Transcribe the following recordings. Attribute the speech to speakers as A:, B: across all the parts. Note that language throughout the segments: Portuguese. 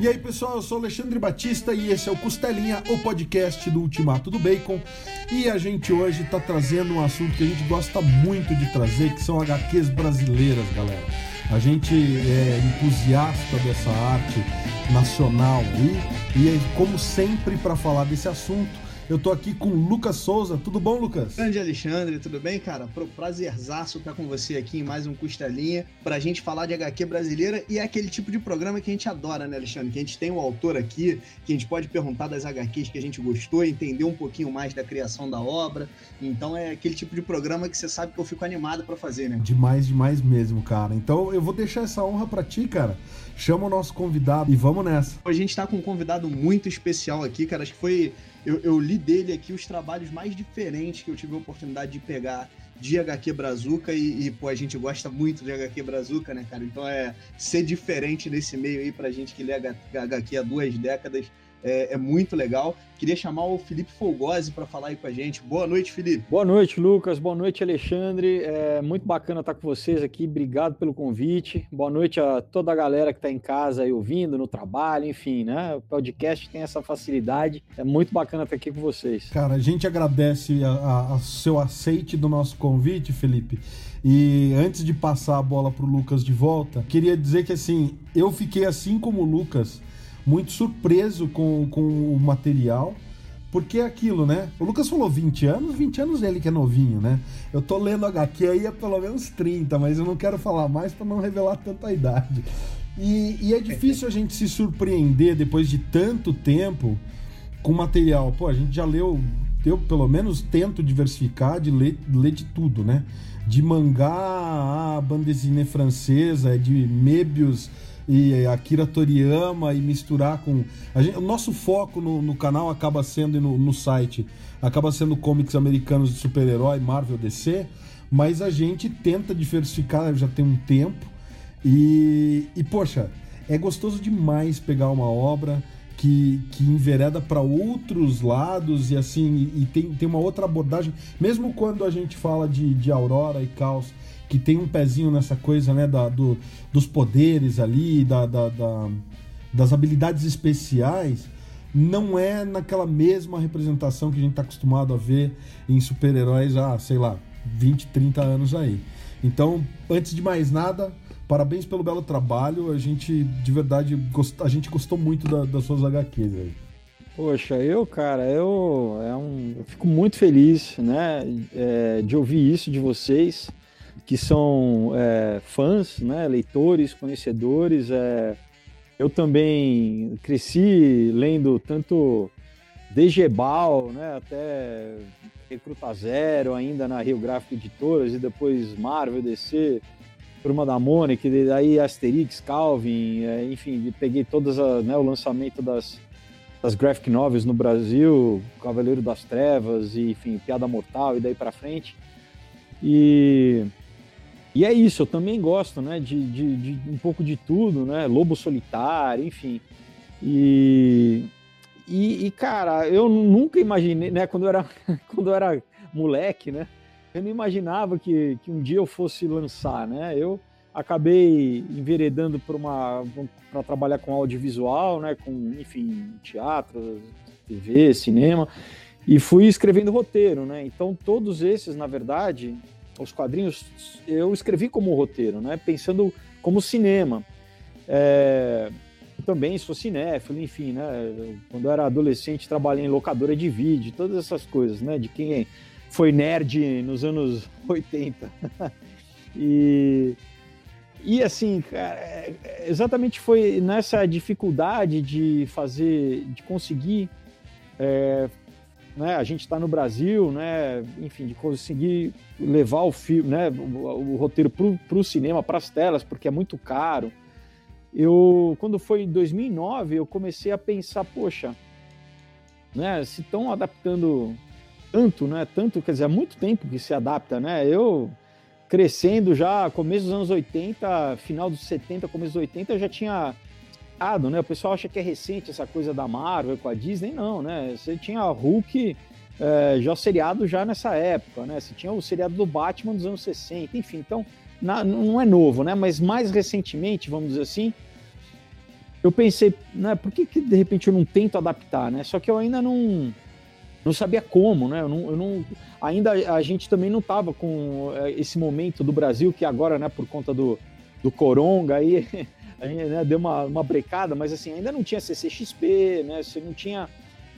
A: E aí, pessoal, eu sou Alexandre Batista e esse é o Costelinha, o podcast do Ultimato do Bacon. E a gente hoje está trazendo um assunto que a gente gosta muito de trazer, que são HQs brasileiras, galera. A gente é entusiasta dessa arte nacional aí, e como sempre, para falar desse assunto, eu tô aqui com o Lucas Souza. Tudo bom, Lucas?
B: Grande Alexandre, tudo bem, cara? Prazerzaço estar com você aqui em mais um Costelinha pra gente falar de HQ brasileira e é aquele tipo de programa que a gente adora, né, Alexandre? Que a gente tem um autor aqui, que a gente pode perguntar das HQs que a gente gostou, entender um pouquinho mais da criação da obra. Então é aquele tipo de programa que você sabe que eu fico animado para fazer, né?
A: Demais, demais mesmo, cara. Então eu vou deixar essa honra para ti, cara. Chama o nosso convidado e vamos nessa.
B: A gente tá com um convidado muito especial aqui, cara. Acho que foi eu, eu, li dele aqui os trabalhos mais diferentes que eu tive a oportunidade de pegar de HQ Brazuca e, e, pô, a gente gosta muito de HQ Brazuca, né, cara? Então é ser diferente nesse meio aí pra gente que lê HQ há duas décadas é, é, muito legal. Queria chamar o Felipe Folgose para falar aí com a gente. Boa noite, Felipe.
C: Boa noite, Lucas. Boa noite, Alexandre. É muito bacana estar com vocês aqui. Obrigado pelo convite. Boa noite a toda a galera que está em casa aí ouvindo, no trabalho, enfim, né? O podcast tem essa facilidade. É muito bacana estar aqui com vocês.
A: Cara, a gente agradece o seu aceite do nosso convite, Felipe. E antes de passar a bola para o Lucas de volta, queria dizer que assim, eu fiquei assim como o Lucas muito surpreso com, com o material. Porque é aquilo, né? O Lucas falou 20 anos, 20 anos ele que é novinho, né? Eu tô lendo HQ aí há pelo menos 30, mas eu não quero falar mais para não revelar tanta idade. E, e, é difícil a gente se surpreender depois de tanto tempo com material. Pô, a gente já leu, eu pelo menos tento diversificar de ler, ler de tudo, né? De mangá a bandesine francesa, de Mebius e Akira Toriyama e misturar com. Gente, o nosso foco no, no, canal acaba sendo, no, no site, acaba sendo comics americanos de super-herói, Marvel DC, mas a gente tenta diversificar já tem um tempo. E, e poxa, é gostoso demais pegar uma obra que, que envereda para outros lados e assim, e, tem, tem uma outra abordagem, mesmo quando a gente fala de, de Aurora e Caos que tem um pezinho nessa coisa, né, da, do, dos poderes ali, da, da, da, das habilidades especiais, não é naquela mesma representação que a gente está acostumado a ver em super-heróis há, sei lá, 20, 30 anos aí. Então, antes de mais nada, parabéns pelo belo trabalho. A gente, de verdade, a gente gostou muito da, das suas HQs aí.
C: Poxa, eu, cara, eu, é um, eu fico muito feliz, né, é, de ouvir isso de vocês que são é, fãs, né, leitores, conhecedores. É, eu também cresci lendo tanto Degebal, né, até Recruta Zero, ainda na Rio Gráfico Editoras, e depois Marvel, DC, Turma da Mônica, aí Asterix, Calvin, é, enfim, peguei todas né, o lançamento das, das graphic novels no Brasil, Cavaleiro das Trevas, e, enfim, Piada Mortal e daí para frente. E e é isso, eu também gosto, né, de, de, de, um pouco de tudo, né, Lobo Solitário, enfim. E, e, e, cara, eu nunca imaginei, né, quando eu era, quando eu era moleque, né, eu não imaginava que, que um dia eu fosse lançar, né, eu acabei enveredando por uma, para trabalhar com audiovisual, né, com, enfim, teatro, TV, cinema, e fui escrevendo roteiro, né, então todos esses, na verdade, os quadrinhos, eu escrevi como roteiro, né? Pensando como cinema. É, também sou cinéfilo, enfim, né? Quando eu era adolescente, trabalhei em locadora de vídeo, todas essas coisas, né? De quem foi nerd nos anos 80. e, e assim, cara, exatamente foi nessa dificuldade de fazer, de conseguir é, né? A gente está no Brasil, né? Enfim, de conseguir levar o filme, né? O, o roteiro para o cinema, para as telas, porque é muito caro. Eu, quando foi em 2009, eu comecei a pensar, poxa, né? Se estão adaptando tanto, né? Tanto, quer dizer, há muito tempo que se adapta, né? Eu crescendo já, começo dos anos 80, final dos 70, começo dos 80, eu já tinha né? O pessoal acha que é recente essa coisa da Marvel com a Disney, não, né? Você tinha Hulk é, já seriado já nessa época, né? Você tinha o seriado do Batman dos anos 60, enfim, então na, não é novo, né? Mas mais recentemente, vamos dizer assim, eu pensei, né, por que, que de repente eu não tento adaptar, né? Só que eu ainda não, não sabia como, né? Eu não, eu não, ainda a gente também não estava com é, esse momento do Brasil que agora, né, por conta do, do coronga aí, a gente né, deu uma, uma brecada, mas assim, ainda não tinha CCXP, né? Você não tinha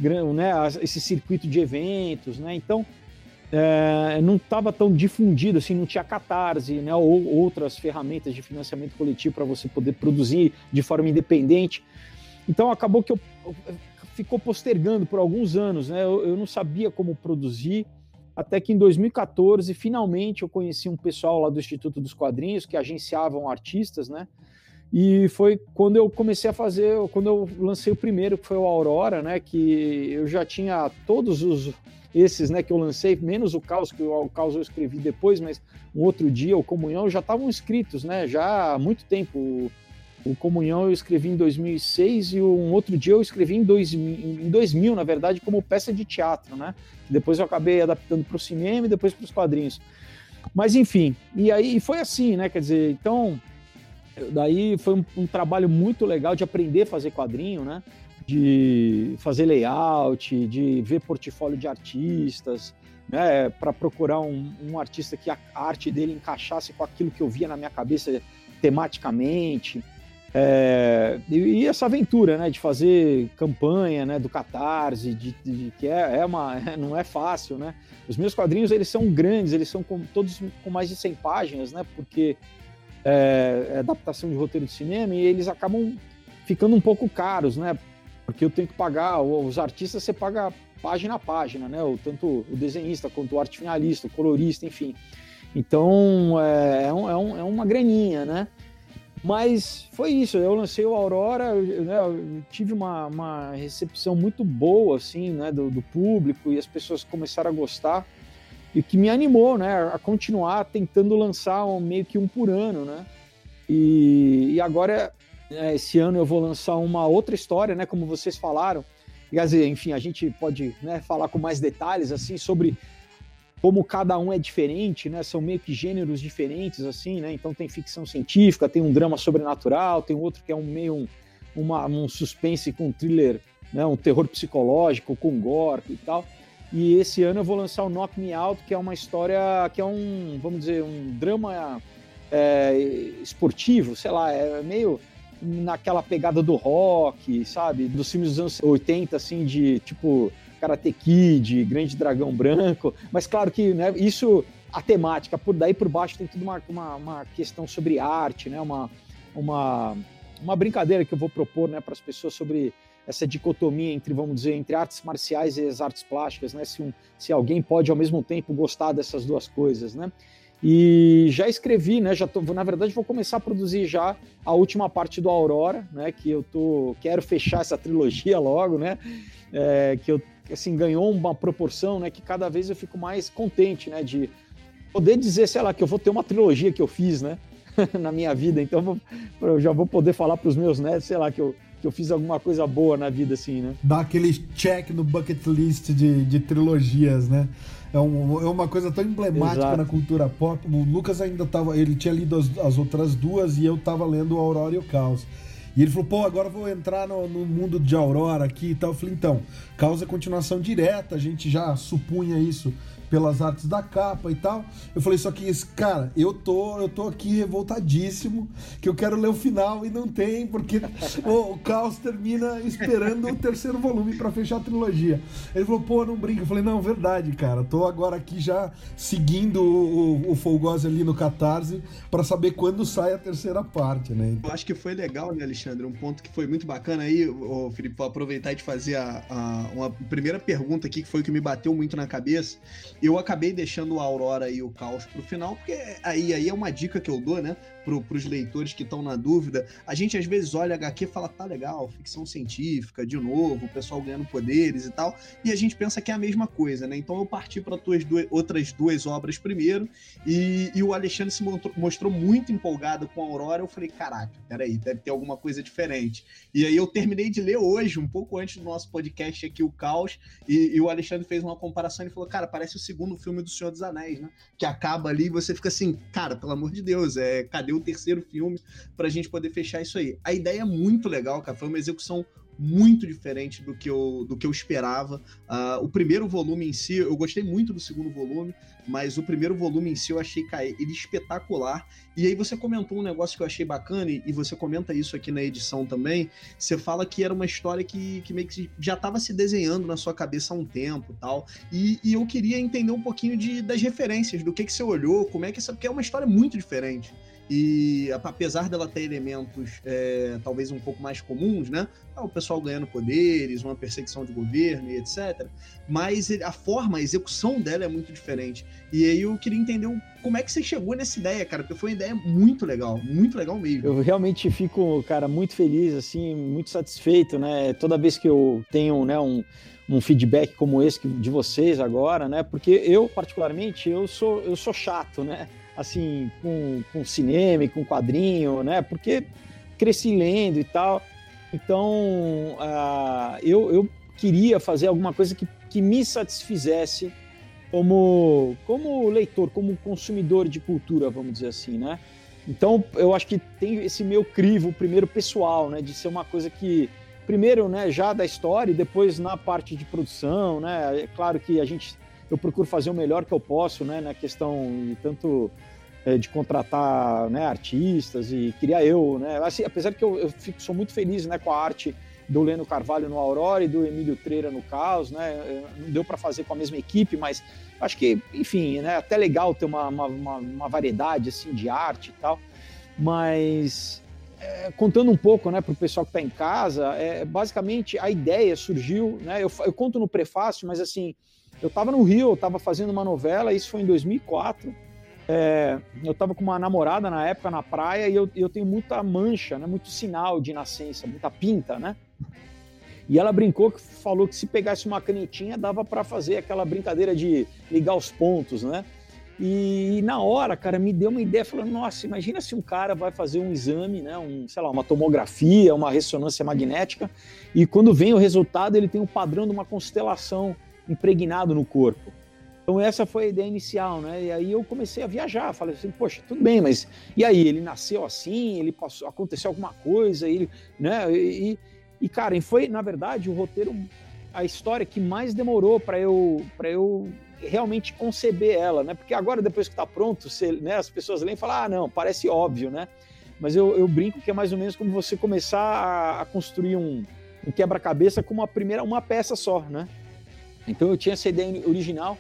C: né, esse circuito de eventos, né? Então é, não estava tão difundido assim, não tinha catarse, né, ou outras ferramentas de financiamento coletivo para você poder produzir de forma independente. Então acabou que eu, eu ficou postergando por alguns anos, né? Eu, eu, não sabia como produzir, até que em 2014 finalmente eu conheci um pessoal lá do Instituto dos Quadrinhos que agenciavam artistas, né? E foi quando eu comecei a fazer, quando eu lancei o primeiro, que foi o Aurora, né? Que eu já tinha todos os esses né, que eu lancei, menos o Caos, que o, Caos eu escrevi depois, mas um outro dia, o Comunhão, já estavam escritos, né? Já há muito tempo. O, o Comunhão eu escrevi em 2006 e um outro dia eu escrevi em 2000, em 2000 na verdade, como peça de teatro, né? Depois eu acabei adaptando para o cinema e depois para os quadrinhos. Mas enfim, e aí foi assim, né? Quer dizer, então, daí foi um, um trabalho muito legal de aprender a fazer quadrinho, né? de fazer layout, de ver portfólio de artistas, né, para procurar um, um, artista que a arte dele encaixasse com aquilo que eu via na minha cabeça tematicamente. É, e, e, essa aventura, né, de fazer campanha, né, do Catarse, de, de que é, é uma, não é fácil, né. Os meus quadrinhos eles são grandes, eles são com, todos com mais de 100 páginas, né, porque é, é adaptação de roteiro de cinema e eles acabam ficando um pouco caros, né, porque eu tenho que pagar, os artistas você paga página a página, né? O, tanto o desenhista quanto o arte finalista, o colorista, enfim. Então é, é, um, é, é uma graninha, né? Mas foi isso, eu lancei o Aurora, né, eu tive uma, uma, recepção muito boa, assim, né, do, do, público, e as pessoas começaram a gostar, e que me animou, né, a continuar tentando lançar um, meio que um por ano, né, e, e agora é, esse ano eu vou lançar uma outra história, né? Como vocês falaram. Quer dizer, enfim, a gente pode né, falar com mais detalhes assim sobre como cada um é diferente, né? São meio que gêneros diferentes, assim, né? Então tem ficção científica, tem um drama sobrenatural, tem outro que é um meio um, uma, um suspense com thriller, né? Um terror psicológico com gore e tal. E esse ano eu vou lançar o Knock Me Out, que é uma história que é um, vamos dizer, um drama é, esportivo, sei lá, é meio naquela pegada do rock, sabe? Dos filmes dos anos 80, assim, de tipo Karate Kid, Grande Dragão Branco. Mas claro que né, isso, a temática, por daí por baixo tem tudo uma, uma, uma questão sobre arte, né? Uma, uma, uma brincadeira que eu vou propor né, para as pessoas sobre essa dicotomia entre, vamos dizer, entre artes marciais e as artes plásticas, né? Se, um, se alguém pode ao mesmo tempo gostar dessas duas coisas, né? E já escrevi, né? Já tô, na verdade, vou começar a produzir já a última parte do Aurora, né? Que eu tô quero fechar essa trilogia logo, né? É, que eu assim ganhou uma proporção, né? Que cada vez eu fico mais contente, né? De poder dizer, sei lá, que eu vou ter uma trilogia que eu fiz, né? na minha vida. Então eu já vou poder falar para os meus netos, sei lá, que eu que eu fiz alguma coisa boa na vida, assim, né?
A: Dá aquele check no bucket list de, de trilogias, né? é, um, é uma coisa tão emblemática Exato. na cultura pop. O Lucas ainda tava. Ele tinha lido as, as, outras duas e eu tava lendo Aurora e o Caos. E ele falou, pô, agora eu vou entrar no, no, mundo de Aurora aqui e tal. Eu falei, então, causa continuação direta, a gente já supunha isso pelas artes da capa e tal. Eu falei, só que, cara, eu tô, eu tô aqui revoltadíssimo, que eu quero ler o final e não tem, porque o, o Caos termina esperando o terceiro volume para fechar a trilogia. Ele falou, pô, não brinca. Eu falei, não, verdade, cara. Tô agora aqui já seguindo o, o, o Folgose ali no Catarse para saber quando sai a terceira parte, né?
B: Eu acho que foi legal, né, Alexandre? Um ponto que foi muito bacana aí, o Felipe, aproveitar e te fazer a, a, uma primeira pergunta aqui, que foi o que me bateu muito na cabeça, eu acabei deixando o Aurora e o Caos pro final, porque aí, aí é uma dica que eu dou, né? Pro, pros leitores que estão na dúvida. A gente às vezes olha HQ e fala, tá legal, ficção científica, de novo, o pessoal ganhando poderes e tal, e a gente pensa que é a mesma coisa, né? Então eu parti para tuas duas, outras duas obras primeiro, e, e o Alexandre se mostrou, mostrou muito empolgado com a Aurora. Eu falei, caraca, peraí, deve ter alguma coisa diferente. E aí eu terminei de ler hoje, um pouco antes do nosso podcast aqui, o Caos, e, e o Alexandre fez uma comparação e falou, cara, parece o segundo filme do Senhor dos Anéis, né? Que acaba ali e você fica assim, cara, pelo amor de Deus, é, cadê o terceiro filme para a gente poder fechar isso aí? A ideia é muito legal, cara. Foi uma execução muito diferente do que eu, do que eu esperava. Uh, o primeiro volume em si, eu gostei muito do segundo volume, mas o primeiro volume em si eu achei ele espetacular. E aí você comentou um negócio que eu achei bacana, e você comenta isso aqui na edição também. Você fala que era uma história que, que meio que já estava se desenhando na sua cabeça há um tempo tal. E, e eu queria entender um pouquinho de, das referências, do que, que você olhou, como é que essa. Porque é uma história muito diferente. E apesar dela ter elementos é, talvez um pouco mais comuns, né? Ah, o pessoal ganhando poderes, uma perseguição de governo e etc. Mas a forma, a execução dela é muito diferente. E aí eu queria entender como é que você chegou nessa ideia, cara, porque foi uma ideia muito legal, muito legal mesmo.
C: Eu realmente fico, cara, muito feliz, assim, muito satisfeito, né? Toda vez que eu tenho, né, um, um feedback como esse de vocês agora, né? Porque eu, particularmente, eu sou, eu sou chato, né? Assim, com, com cinema, com quadrinho, né? Porque cresci lendo e tal. Então, uh, eu, eu queria fazer alguma coisa que, que me satisfizesse como, como leitor, como consumidor de cultura, vamos dizer assim, né? Então, eu acho que tem esse meu crivo, primeiro pessoal, né? De ser uma coisa que, primeiro, né, já da história e depois na parte de produção, né? É claro que a gente, eu procuro fazer o melhor que eu posso, né? Na questão de tanto de contratar né, artistas e queria eu, né? Assim, apesar que eu, eu fico, sou muito feliz né, com a arte do Leno Carvalho no Aurora e do Emílio Treira no Caos, né? É, não deu para fazer com a mesma equipe, mas acho que, enfim, né? Até legal ter uma, uma, uma, uma variedade assim de arte e tal. Mas é, contando um pouco, né, para o pessoal que está em casa, é, basicamente a ideia surgiu, né? Eu, eu conto no prefácio, mas assim, eu estava no Rio, eu estava fazendo uma novela, isso foi em 2004 é, eu estava com uma namorada na época na praia e eu, eu tenho muita mancha, né, muito sinal de nascença, muita pinta, né? E ela brincou que falou que se pegasse uma canetinha dava para fazer aquela brincadeira de ligar os pontos, né? E, e, na hora, cara, me deu uma ideia, falando, nossa, imagina se um cara vai fazer um exame, né, um, sei lá, uma tomografia, uma ressonância magnética, e quando vem o resultado, ele tem um padrão de uma constelação impregnado no corpo. Então essa foi a ideia inicial, né? E aí eu comecei a viajar, falei assim, poxa, tudo bem, mas e aí ele nasceu assim, ele passou, aconteceu alguma coisa, ele, né? E, e cara, e foi na verdade o roteiro, a história que mais demorou para eu para eu realmente conceber ela, né? Porque agora depois que está pronto, você, né, as pessoas leem e falam, ah, não, parece óbvio, né? Mas eu, eu brinco que é mais ou menos como você começar a, a construir um, um quebra-cabeça com uma primeira uma peça só, né? Então eu tinha essa ideia original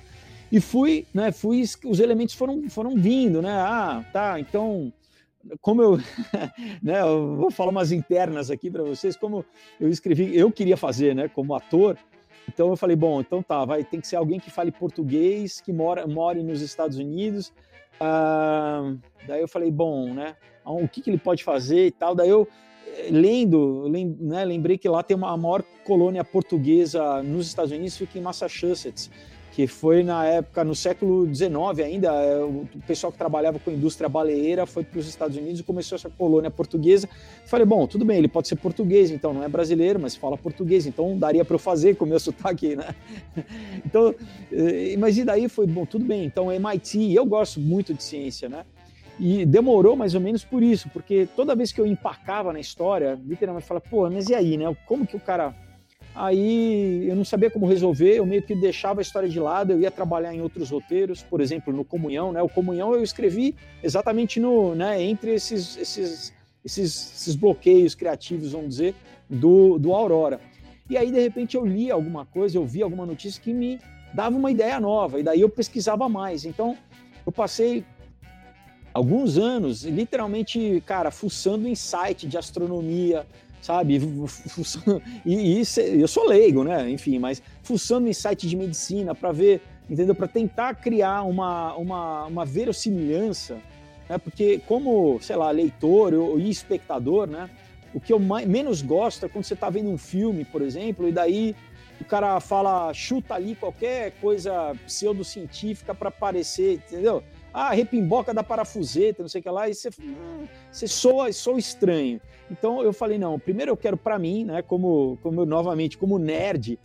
C: e fui, né, fui, os elementos foram, foram vindo, né, ah, tá, então, como eu, né, eu vou falar umas internas aqui para vocês, como eu escrevi, eu queria fazer, né, como ator, então eu falei, bom, então tá, vai, tem que ser alguém que fale português, que mora, more nos Estados Unidos, ah, daí eu falei, bom, né, o que, que ele pode fazer e tal, daí eu, eh, lendo, lem, né, lembrei que lá tem uma a maior colônia portuguesa nos Estados Unidos, fica em Massachusetts, que foi na época, no século XIX ainda, é, o pessoal que trabalhava com a indústria baleeira foi para os Estados Unidos e começou essa colônia portuguesa. Falei, bom, tudo bem, ele pode ser português, então não é brasileiro, mas fala português, então daria para eu fazer com o meu sotaque, né? Então, eh, mas e daí foi, bom, tudo bem, então MIT, eu gosto muito de ciência, né? E demorou mais ou menos por isso, porque toda vez que eu empacava na história, literalmente falava, pô, mas e aí, né? Como que o cara Aí eu não sabia como resolver, eu meio que deixava a história de lado, eu ia trabalhar em outros roteiros, por exemplo, no Comunhão, né? O Comunhão eu escrevi exatamente no, né, entre esses, esses, esses, esses bloqueios criativos, vamos dizer, do, do Aurora. E aí, de repente, eu li alguma coisa, eu vi alguma notícia que me dava uma ideia nova, e daí eu pesquisava mais. Então, eu passei alguns anos, literalmente, cara, fuçando em site de astronomia, sabe? E, e eu sou leigo, né? Enfim, mas fuçando em site de medicina para ver, entendeu? Para tentar criar uma, uma, uma verossimilhança, né? Porque como, sei lá, leitor e espectador, né? O que eu mais, menos gosto é quando você está vendo um filme, por exemplo, e daí o cara fala, chuta ali qualquer coisa pseudocientífica para parecer, entendeu? Ah, repimboca da parafuseta, não sei o que lá, e você, hum, você soa, soa estranho. Então eu falei, não, primeiro eu quero para mim, né, como, como novamente, como nerd,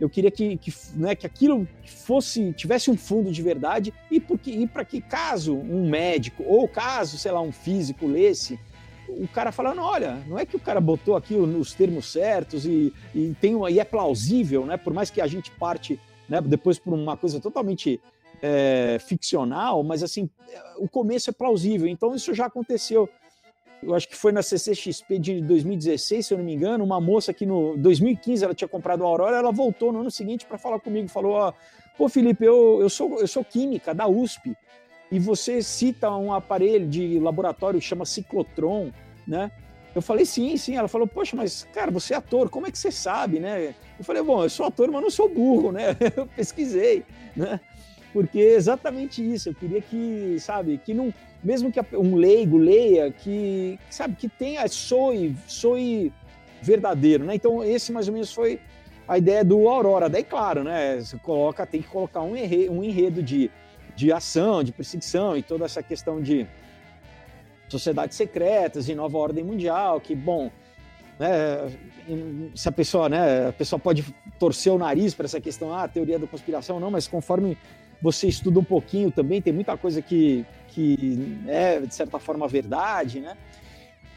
C: eu queria que, que, né, que aquilo fosse tivesse um fundo de verdade e, porque, e para que caso um médico ou caso, sei lá, um físico lesse, o cara falando, olha, não é que o cara botou aqui os termos certos e, e, tem uma, e é plausível, né? Por mais que a gente parte né, depois por uma coisa totalmente é, ficcional, mas assim, o começo é plausível. Então isso já aconteceu. Eu acho que foi na CCXP de 2016, se eu não me engano, uma moça que no 2015 ela tinha comprado a Aurora, ela voltou no ano seguinte para falar comigo, falou: ó, pô, Felipe, eu, eu, sou, eu sou química da USP e você cita um aparelho de laboratório que chama ciclotron, né? Eu falei, sim, sim. Ela falou, poxa, mas, cara, você é ator, como é que você sabe, né? Eu falei, bom, eu sou ator, mas não sou burro, né? Eu pesquisei, né? Porque é exatamente isso. Eu queria que, sabe, que não, mesmo que um leigo leia, que, sabe, que tenha, soe, soe verdadeiro, né? Então, esse mais ou menos foi a ideia do Aurora. Daí, claro, né? Você coloca, tem que colocar um enredo, um enredo de de ação, de perseguição e toda essa questão de sociedades secretas e nova ordem mundial, que, bom, né, se a pessoa, né, a pessoa pode torcer o nariz para essa questão, ah, teoria da conspiração, não, mas conforme você estuda um pouquinho também, tem muita coisa que, que é, de certa forma, verdade, né?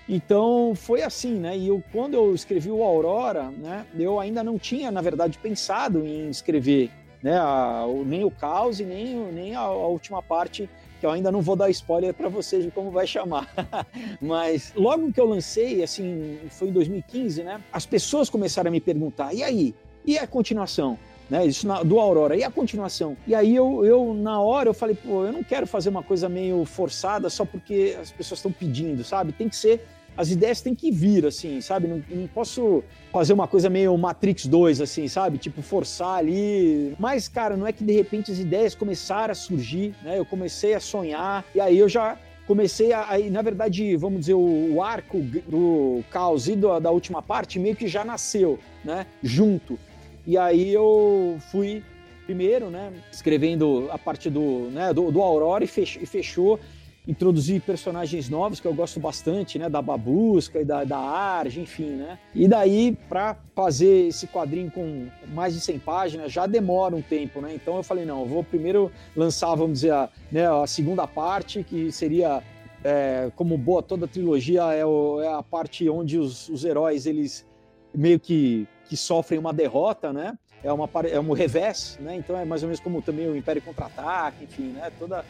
C: Então foi assim, né? E eu, quando eu escrevi o Aurora, né, eu ainda não tinha, na verdade, pensado em escrever né, a, nem o caos e nem, nem a, a, última parte, que eu ainda não vou dar spoiler para vocês de como vai chamar. Mas logo que eu lancei, assim, foi em 2015, né, as pessoas começaram a me perguntar: e aí? E a continuação? Né, isso na, do Aurora, e a continuação? E aí eu, eu, na hora, eu falei, pô, eu não quero fazer uma coisa meio forçada só porque as pessoas estão pedindo, sabe? Tem que ser as ideias têm que vir, assim, sabe? Não, não, posso fazer uma coisa meio Matrix 2, assim, sabe? Tipo, forçar ali. Mas, cara, não é que de repente as ideias começaram a surgir, né? Eu comecei a sonhar, e aí eu já comecei a. Na verdade, vamos dizer, o, o arco do caos e do, da última parte meio que já nasceu, né? Junto. E aí eu fui primeiro, né? Escrevendo a parte do, né, do, do Aurora e fechou. E fechou personagens novos que eu gosto bastante, né, da Babusca e da, da Arge, enfim, né? E daí para fazer esse quadrinho com mais de 100 páginas já demora um tempo, né? Então eu falei não, eu vou primeiro lançar, vamos dizer, a, né, a segunda parte que seria é, como boa toda trilogia é, o, é a parte onde os, os heróis eles meio que, que sofrem uma derrota, né? É, uma, é um revés, né? Então é mais ou menos como também o Império Contra-Ataque, enfim, né? Toda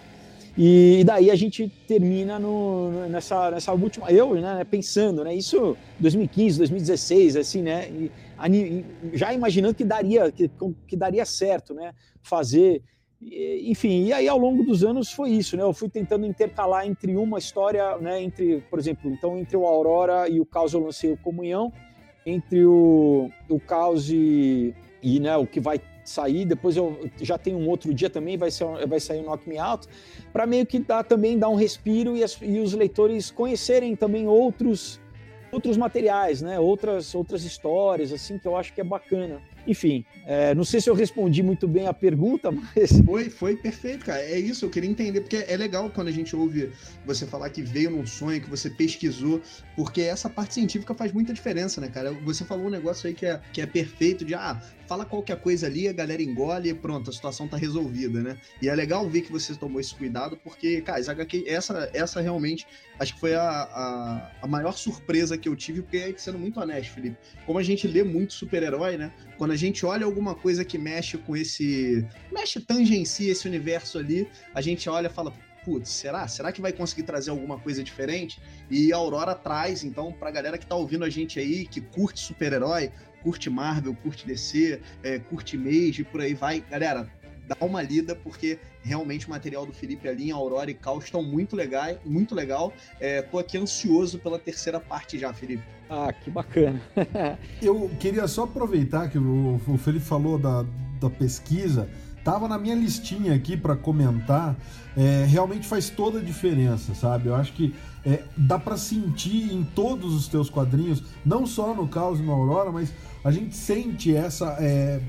C: e, daí a gente termina no, nessa, nessa última, eu, né, pensando, né, isso 2015, 2016, assim, né, e, já imaginando que daria, que, que daria certo, né, fazer, enfim, e aí ao longo dos anos foi isso, né, eu fui tentando intercalar entre uma história, né, entre, por exemplo, então entre o Aurora e o Caos eu lancei o Comunhão, entre o, o Caos e, e né, o que vai sair, depois eu já tenho um outro dia também, vai, ser, vai sair o Knock Me Out, para meio que dar, também dar um respiro e, as, e, os leitores conhecerem também outros outros materiais, né? Outras outras histórias assim que eu acho que é bacana. Enfim, é, não sei se eu respondi muito bem a pergunta, mas.
B: Foi, foi perfeito, cara. É isso, eu queria entender, porque é legal quando a gente ouve você falar que veio num sonho, que você pesquisou, porque essa parte científica faz muita diferença, né, cara? Você falou um negócio aí que é, que é perfeito de, ah, fala qualquer coisa ali, a galera engole e pronto, a situação tá resolvida, né? E é legal ver que você tomou esse cuidado, porque, cara, essa, essa realmente acho que foi a, a, a maior surpresa que eu tive, porque, sendo muito honesto, Felipe, como a gente lê muito super-herói, né? Quando a gente olha alguma coisa que mexe com esse. mexe, tangencia esse universo ali, a gente olha e fala, putz, será? Será que vai conseguir trazer alguma coisa diferente? E a Aurora traz, então, pra galera que tá ouvindo a gente aí, que curte super-herói, curte Marvel, curte DC, é, curte Mage, por aí vai. Galera, dá uma lida, porque realmente o material do Felipe ali em Aurora e Cal estão muito legais, muito legal. É, tô aqui ansioso pela terceira parte já, Felipe.
C: Ah, que bacana.
A: Eu queria só aproveitar que o, o Felipe falou da, da pesquisa. Tava na minha listinha aqui para comentar. É, realmente faz toda a diferença, sabe? Eu acho que é, dá para sentir em todos os teus quadrinhos, não só no Caos e no Aurora, mas a gente sente essa é,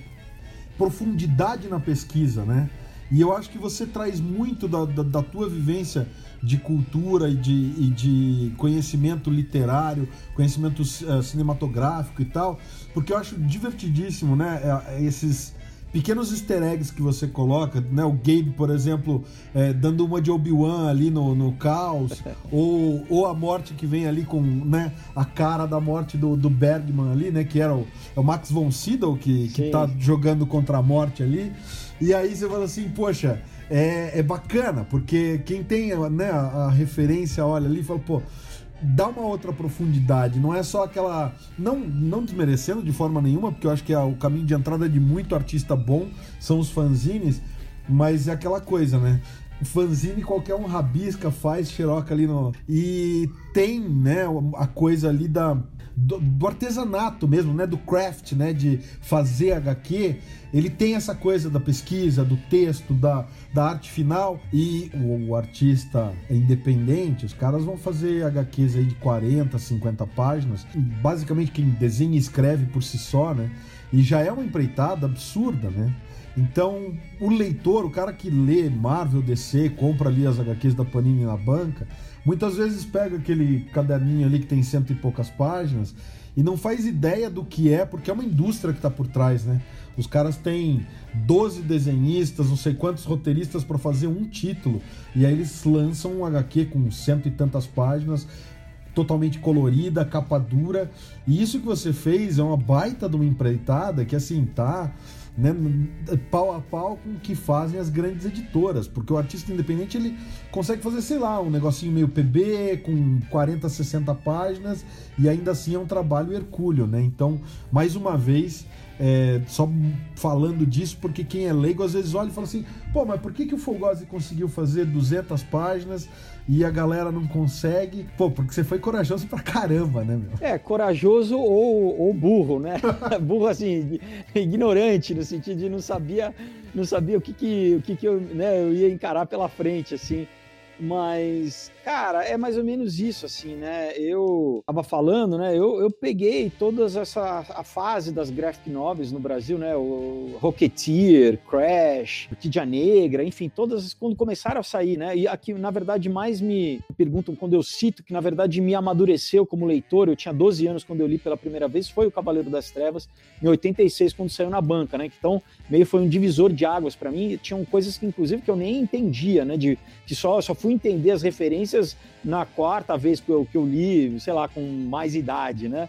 A: profundidade na pesquisa, né? E eu acho que você traz muito da, da, da tua vivência de cultura e de, e de conhecimento literário, conhecimento uh, cinematográfico e tal, porque eu acho divertidíssimo, né? É esses pequenos easter eggs que você coloca, né? O Gabe, por exemplo, é, dando uma de Obi-Wan ali no, no caos, ou, ou a morte que vem ali com né, a cara da morte do, do Bergman ali, né? Que era o, é o Max von Sydow que, que tá jogando contra a morte ali. E aí você fala assim, poxa, é, é bacana, porque quem tem né, a, a referência olha ali e fala, pô, dá uma outra profundidade, não é só aquela. Não, não desmerecendo de forma nenhuma, porque eu acho que é o caminho de entrada de muito artista bom são os fanzines, mas é aquela coisa, né? Fanzine qualquer um rabisca, faz xeroca ali no. E tem, né, a coisa ali da do, do, artesanato mesmo, né? Do craft, né? De fazer HQ. Ele tem essa coisa da pesquisa, do texto, da, da arte final. E o, o artista é independente, os caras vão fazer HQs aí de 40, 50 páginas. Basicamente, quem desenha e escreve por si só, né? E já é uma empreitada absurda, né? Então, o leitor, o cara que lê Marvel, DC, compra ali as HQs da Panini na banca, Muitas vezes pega aquele caderninho ali que tem cento e poucas páginas e não faz ideia do que é, porque é uma indústria que está por trás, né? Os caras têm 12 desenhistas, não sei quantos roteiristas para fazer um título, e aí eles lançam um HQ com cento e tantas páginas, totalmente colorida, capa dura. E isso que você fez é uma baita de uma empreitada que assim tá né, pau a pau com o que fazem as grandes editoras, porque o artista independente ele consegue fazer, sei lá, um negocinho meio PB com 40, 60 páginas e ainda assim é um trabalho hercúleo, né? Então, mais uma vez, é, só falando disso, porque quem é leigo às vezes olha e fala assim: pô, mas por que, que o Fogosi conseguiu fazer 200 páginas e a galera não consegue? Pô, porque você foi corajoso pra caramba, né, meu?
C: É, corajoso ou, ou burro, né? burro, assim, ignorante, no sentido de não sabia, não sabia o que, que, o que, que eu, né, eu ia encarar pela frente, assim. Mas, cara, é mais ou menos isso, assim, né? Eu tava falando, né? Eu, eu peguei toda essa a fase das graphic novels no Brasil, né? O Rocketeer, Crash, Orquídea Negra, enfim, todas quando começaram a sair, né? E aqui, na verdade, mais me perguntam quando eu cito que, na verdade, me amadureceu como leitor. Eu tinha 12 anos quando eu li pela primeira vez, foi o Cavaleiro das Trevas, em 86, quando saiu na banca, né? Então, meio foi um divisor de águas para mim. Tinham coisas que, inclusive, que eu nem entendia, né? De que só, só fui fui entender as referências na quarta vez que eu, que eu li, sei lá, com mais idade, né?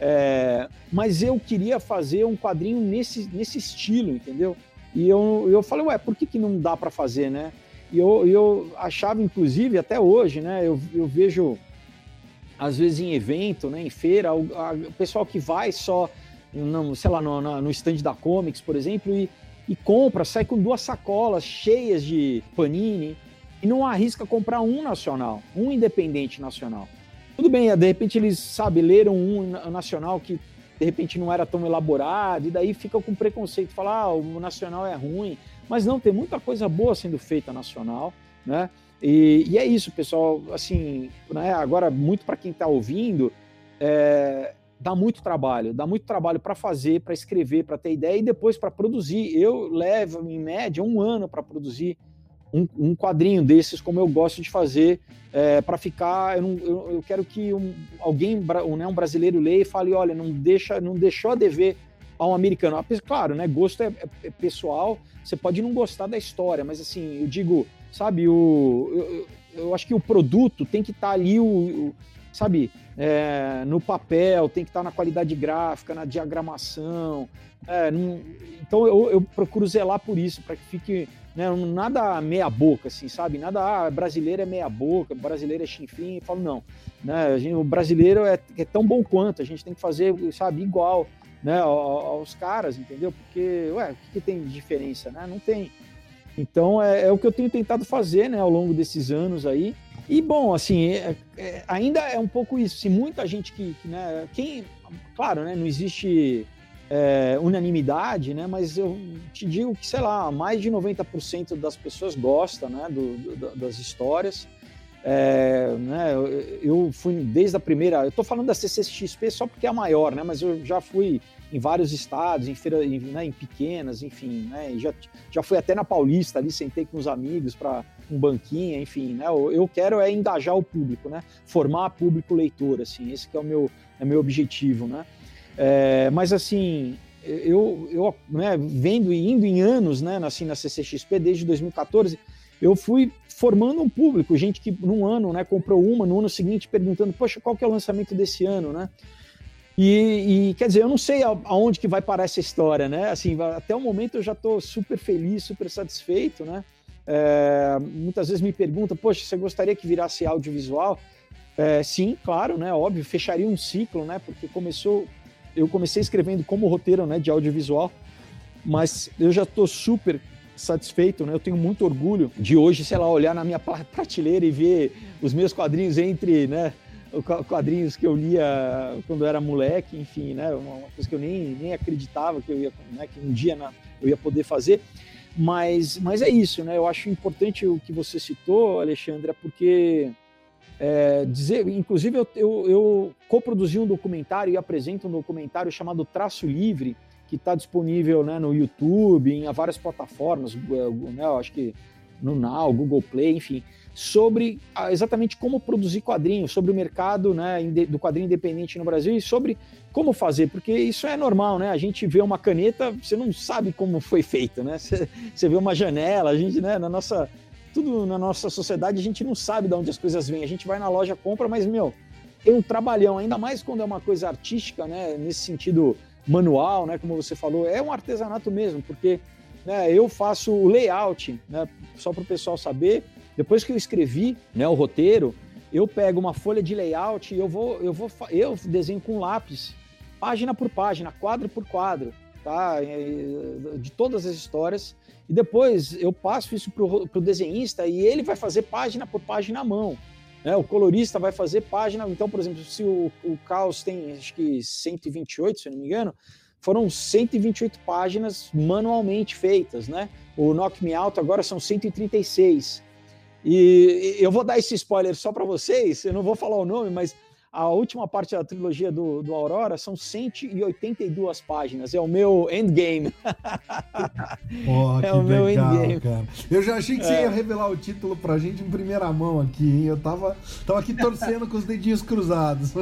C: É, mas eu queria fazer um quadrinho nesse, nesse estilo, entendeu? E eu, eu falei, ué, por que, que não dá para fazer, né? E eu, eu achava, inclusive, até hoje, né? Eu, eu vejo, às vezes, em evento, né, em feira, o, a, o pessoal que vai só, no, sei lá, no, no stand da Comics, por exemplo, e, e compra, sai com duas sacolas cheias de panini, e não arrisca comprar um nacional, um independente nacional. Tudo bem, de repente eles, sabe, leram um nacional que de repente não era tão elaborado, e daí fica com preconceito, falar, ah, o nacional é ruim. Mas não, tem muita coisa boa sendo feita nacional, né? E, e é isso, pessoal. Assim, né, agora, muito para quem está ouvindo, é, dá muito trabalho, dá muito trabalho para fazer, para escrever, para ter ideia e depois para produzir. Eu levo, em média, um ano para produzir um, um, quadrinho desses, como eu gosto de fazer, é, para ficar. Eu, não, eu, eu, quero que um, alguém, né, um brasileiro leia e fale: olha, não, deixa, não deixou a dever ao americano. Claro, né, gosto é, é, é, pessoal, você pode não gostar da história, mas assim, eu digo, sabe, o, eu, eu acho que o produto tem que estar tá ali, o, o sabe, é, no papel, tem que estar tá na qualidade gráfica, na diagramação. É, não, então eu, eu procuro zelar por isso, para que fique né? Nada meia boca, assim, sabe? Nada, ah, brasileiro é meia boca, brasileiro é chinfrim. Eu falo, não. Né? Gente, o brasileiro é, é, tão bom quanto, a gente tem que fazer, sabe, igual né, aos caras, entendeu? Porque, ué, o que, que tem de diferença, né? Não tem. Então, é, é, o que eu tenho tentado fazer, né, ao longo desses anos aí. E, bom, assim, é, é, ainda é um pouco isso. Se muita gente que, que, né, quem, claro, né, não existe é, unanimidade, né? Mas eu te digo que, sei lá, mais de 90% das pessoas gostam né, do, do, das histórias. É, né, eu fui desde a primeira. Eu estou falando da CCXP só porque é a maior, né? Mas eu já fui em vários estados, em, feira, em, né, em pequenas, enfim, né? Já, já fui até na Paulista ali, sentei com os amigos para um banquinho, enfim, né? Eu, eu, quero é engajar o público, né? Formar público leitor, assim, esse que é o meu, é meu objetivo, né? É, mas assim, eu, eu né, vendo e indo em anos, né, assim, na CCXP desde 2014 eu fui formando um público, gente que num ano, né, comprou uma, no ano seguinte perguntando, poxa, qual que é o lançamento desse ano, né? E, e quer dizer, eu não sei aonde que vai parar essa história, né? Assim, até o momento eu já estou super feliz, super satisfeito, né? É, muitas vezes me perguntam, poxa, você gostaria que virasse audiovisual? É, sim, claro, né? Óbvio, fecharia um ciclo, né? Porque começou, eu comecei escrevendo como roteiro, né, de audiovisual, mas eu já estou super satisfeito, né? Eu tenho muito orgulho de hoje, sei lá, olhar na minha prateleira e ver os meus quadrinhos entre, né? Quadrinhos que eu lia quando eu era moleque, enfim, né? Uma coisa que eu nem, nem acreditava que eu ia, né? Que um dia eu ia poder fazer. Mas, mas é isso, né? Eu acho importante o que você citou, Alexandre, porque é, dizer, inclusive eu, eu, eu coproduzi um documentário e apresento um documentário chamado Traço Livre, que está disponível né, no YouTube, em várias plataformas, né, acho que no Now, Google Play, enfim, sobre exatamente como produzir quadrinhos, sobre o mercado né, do quadrinho independente no Brasil e sobre como fazer, porque isso é normal, né? A gente vê uma caneta, você não sabe como foi feito, né? Você, você vê uma janela, a gente, né, na nossa. Tudo na nossa sociedade a gente não sabe de onde as coisas vêm. A gente vai na loja, compra, mas, meu, tem um trabalhão, ainda mais quando é uma coisa artística, né? Nesse sentido manual, né, como você falou, é um artesanato mesmo, porque né, eu faço o layout, né, só para o pessoal saber. Depois que eu escrevi né, o roteiro, eu pego uma folha de layout e eu vou, eu vou, eu desenho com lápis, página por página, quadro por quadro, tá, de todas as histórias. E depois eu passo isso para o desenhista e ele vai fazer página por página à mão. Né? O colorista vai fazer página. Então, por exemplo, se o, o Caos tem acho que 128, se eu não me engano, foram 128 páginas manualmente feitas, né? O Knock Me Out agora são 136. E eu vou dar esse spoiler só para vocês, eu não vou falar o nome, mas a última parte da trilogia do, do Aurora são 182 páginas. É o meu endgame.
A: Oh, é o meu legal, endgame. Cara. Eu já achei que você é. ia revelar o título pra gente em primeira mão aqui, hein? Eu tava, tava aqui torcendo com os dedinhos cruzados.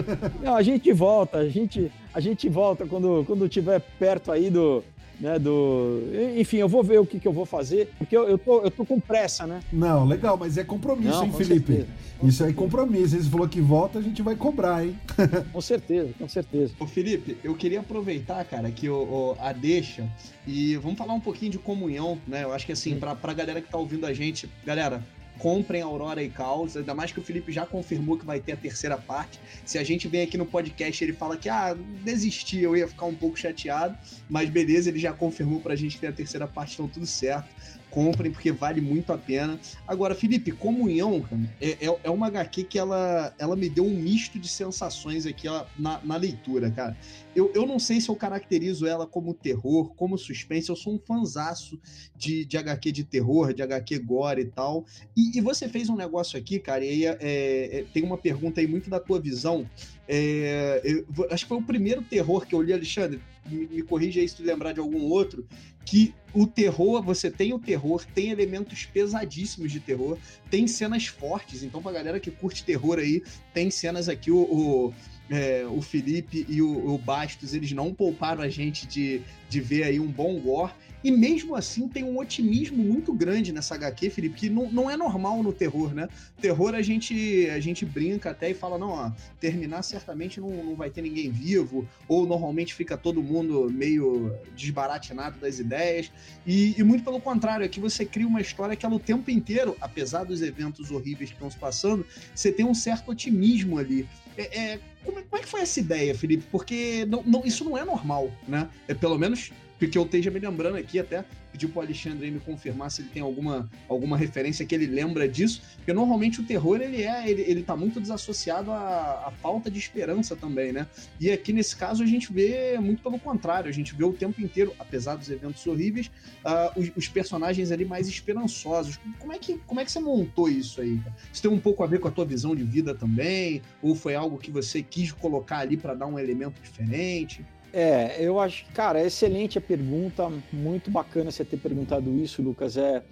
C: Não, a gente volta, a gente, a gente volta quando, quando tiver perto aí do, né, do... Enfim, eu vou ver o que, que eu vou fazer, porque eu, eu, tô, eu tô com pressa, né?
A: Não, legal, mas é compromisso, Não, hein, Felipe? Certeza, Isso é compromisso. Você falou que volta, a gente vai cobrar, hein?
C: com certeza, com certeza.
B: Ô, Felipe, eu queria aproveitar, cara, que o, o, a deixa e vamos falar um pouquinho de comunhão, né? Eu acho que assim, pra, pra galera que tá ouvindo a gente, galera, comprem Aurora e Caos, ainda mais que o Felipe já confirmou que vai ter a terceira parte. Se a gente vem aqui no podcast ele fala que, ah, desisti, eu ia ficar um pouco chateado, mas beleza, ele já confirmou pra gente que tem a terceira parte, então tudo certo comprem porque vale muito a pena. Agora, Felipe, Comunhão é, é, é, uma HQ que ela, ela me deu um misto de sensações aqui ó, na, na leitura, cara. Eu, eu não sei se eu caracterizo ela como terror, como suspense, eu sou um fanzaço de, de HQ de terror, de HQ gore e tal. E, e você fez um negócio aqui, cara, e aí é, é, tem uma pergunta aí muito da tua visão. É, eu, acho que foi o primeiro terror que eu li, Alexandre. Me, me corrija aí se tu lembrar de algum outro. Que o terror, você tem o terror, tem elementos pesadíssimos de terror, tem cenas fortes. Então, pra galera que curte terror aí, tem cenas aqui, o, o, é, o Felipe e o, o, Bastos, eles não pouparam a gente de, de ver aí um bom gore. E mesmo assim tem um otimismo muito grande nessa HQ, Felipe, que não, não é normal no terror, né? Terror a gente, a gente brinca até e fala, não, ó, terminar certamente não, não vai ter ninguém vivo, ou normalmente fica todo mundo meio desbaratinado das ideias. E, e muito pelo contrário, aqui você cria uma história que ela o tempo inteiro, apesar dos eventos horríveis que estão se passando, você tem um certo otimismo ali. É, é, como, como, é que foi essa ideia, Felipe? Porque não, não, isso não é normal, né? É, pelo menos que eu esteja me lembrando aqui, até pedir pro Alexandre me confirmar se ele tem alguma, alguma referência que ele lembra disso, porque normalmente o terror ele é, ele, ele tá muito desassociado à, à falta de esperança também, né? E aqui nesse caso a gente vê muito pelo contrário, a gente vê o tempo inteiro, apesar dos eventos horríveis, uh, os, os, personagens ali mais esperançosos. Como é que, como é que você montou isso aí? Isso tem um pouco a ver com a tua visão de vida também? Ou foi algo que você quis colocar ali para dar um elemento diferente?
C: É, eu acho, cara, excelente a pergunta, muito bacana você ter perguntado isso, Lucas. É,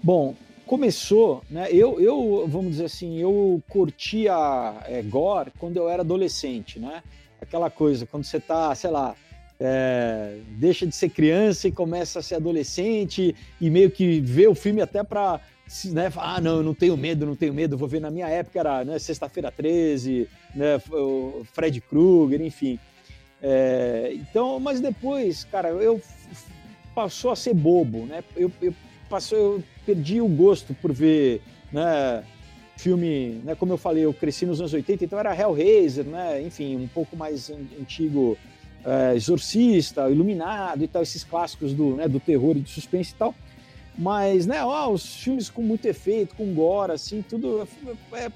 C: bom, começou, né? Eu, eu vamos dizer assim, eu curtia é, gore quando eu era adolescente, né? Aquela coisa, quando você tá, sei lá, é, deixa de ser criança e começa a ser adolescente e meio que vê o filme até para né, ah, não, eu não tenho medo, não tenho medo, vou ver na minha época era né, Sexta-feira 13, né, Fred Krueger, enfim. É, então, mas depois, cara, eu passou a ser bobo, né? Eu, eu, passou, eu perdi o gosto por ver, né? Filme, né? Como eu falei, eu cresci nos anos 80, então era Hellraiser, né? Enfim, um pouco mais antigo, é, Exorcista, Iluminado e tal, esses clássicos do, né, do terror e do suspense e tal. Mas, né? Ó, os filmes com muito efeito, com gore, assim, tudo é, é,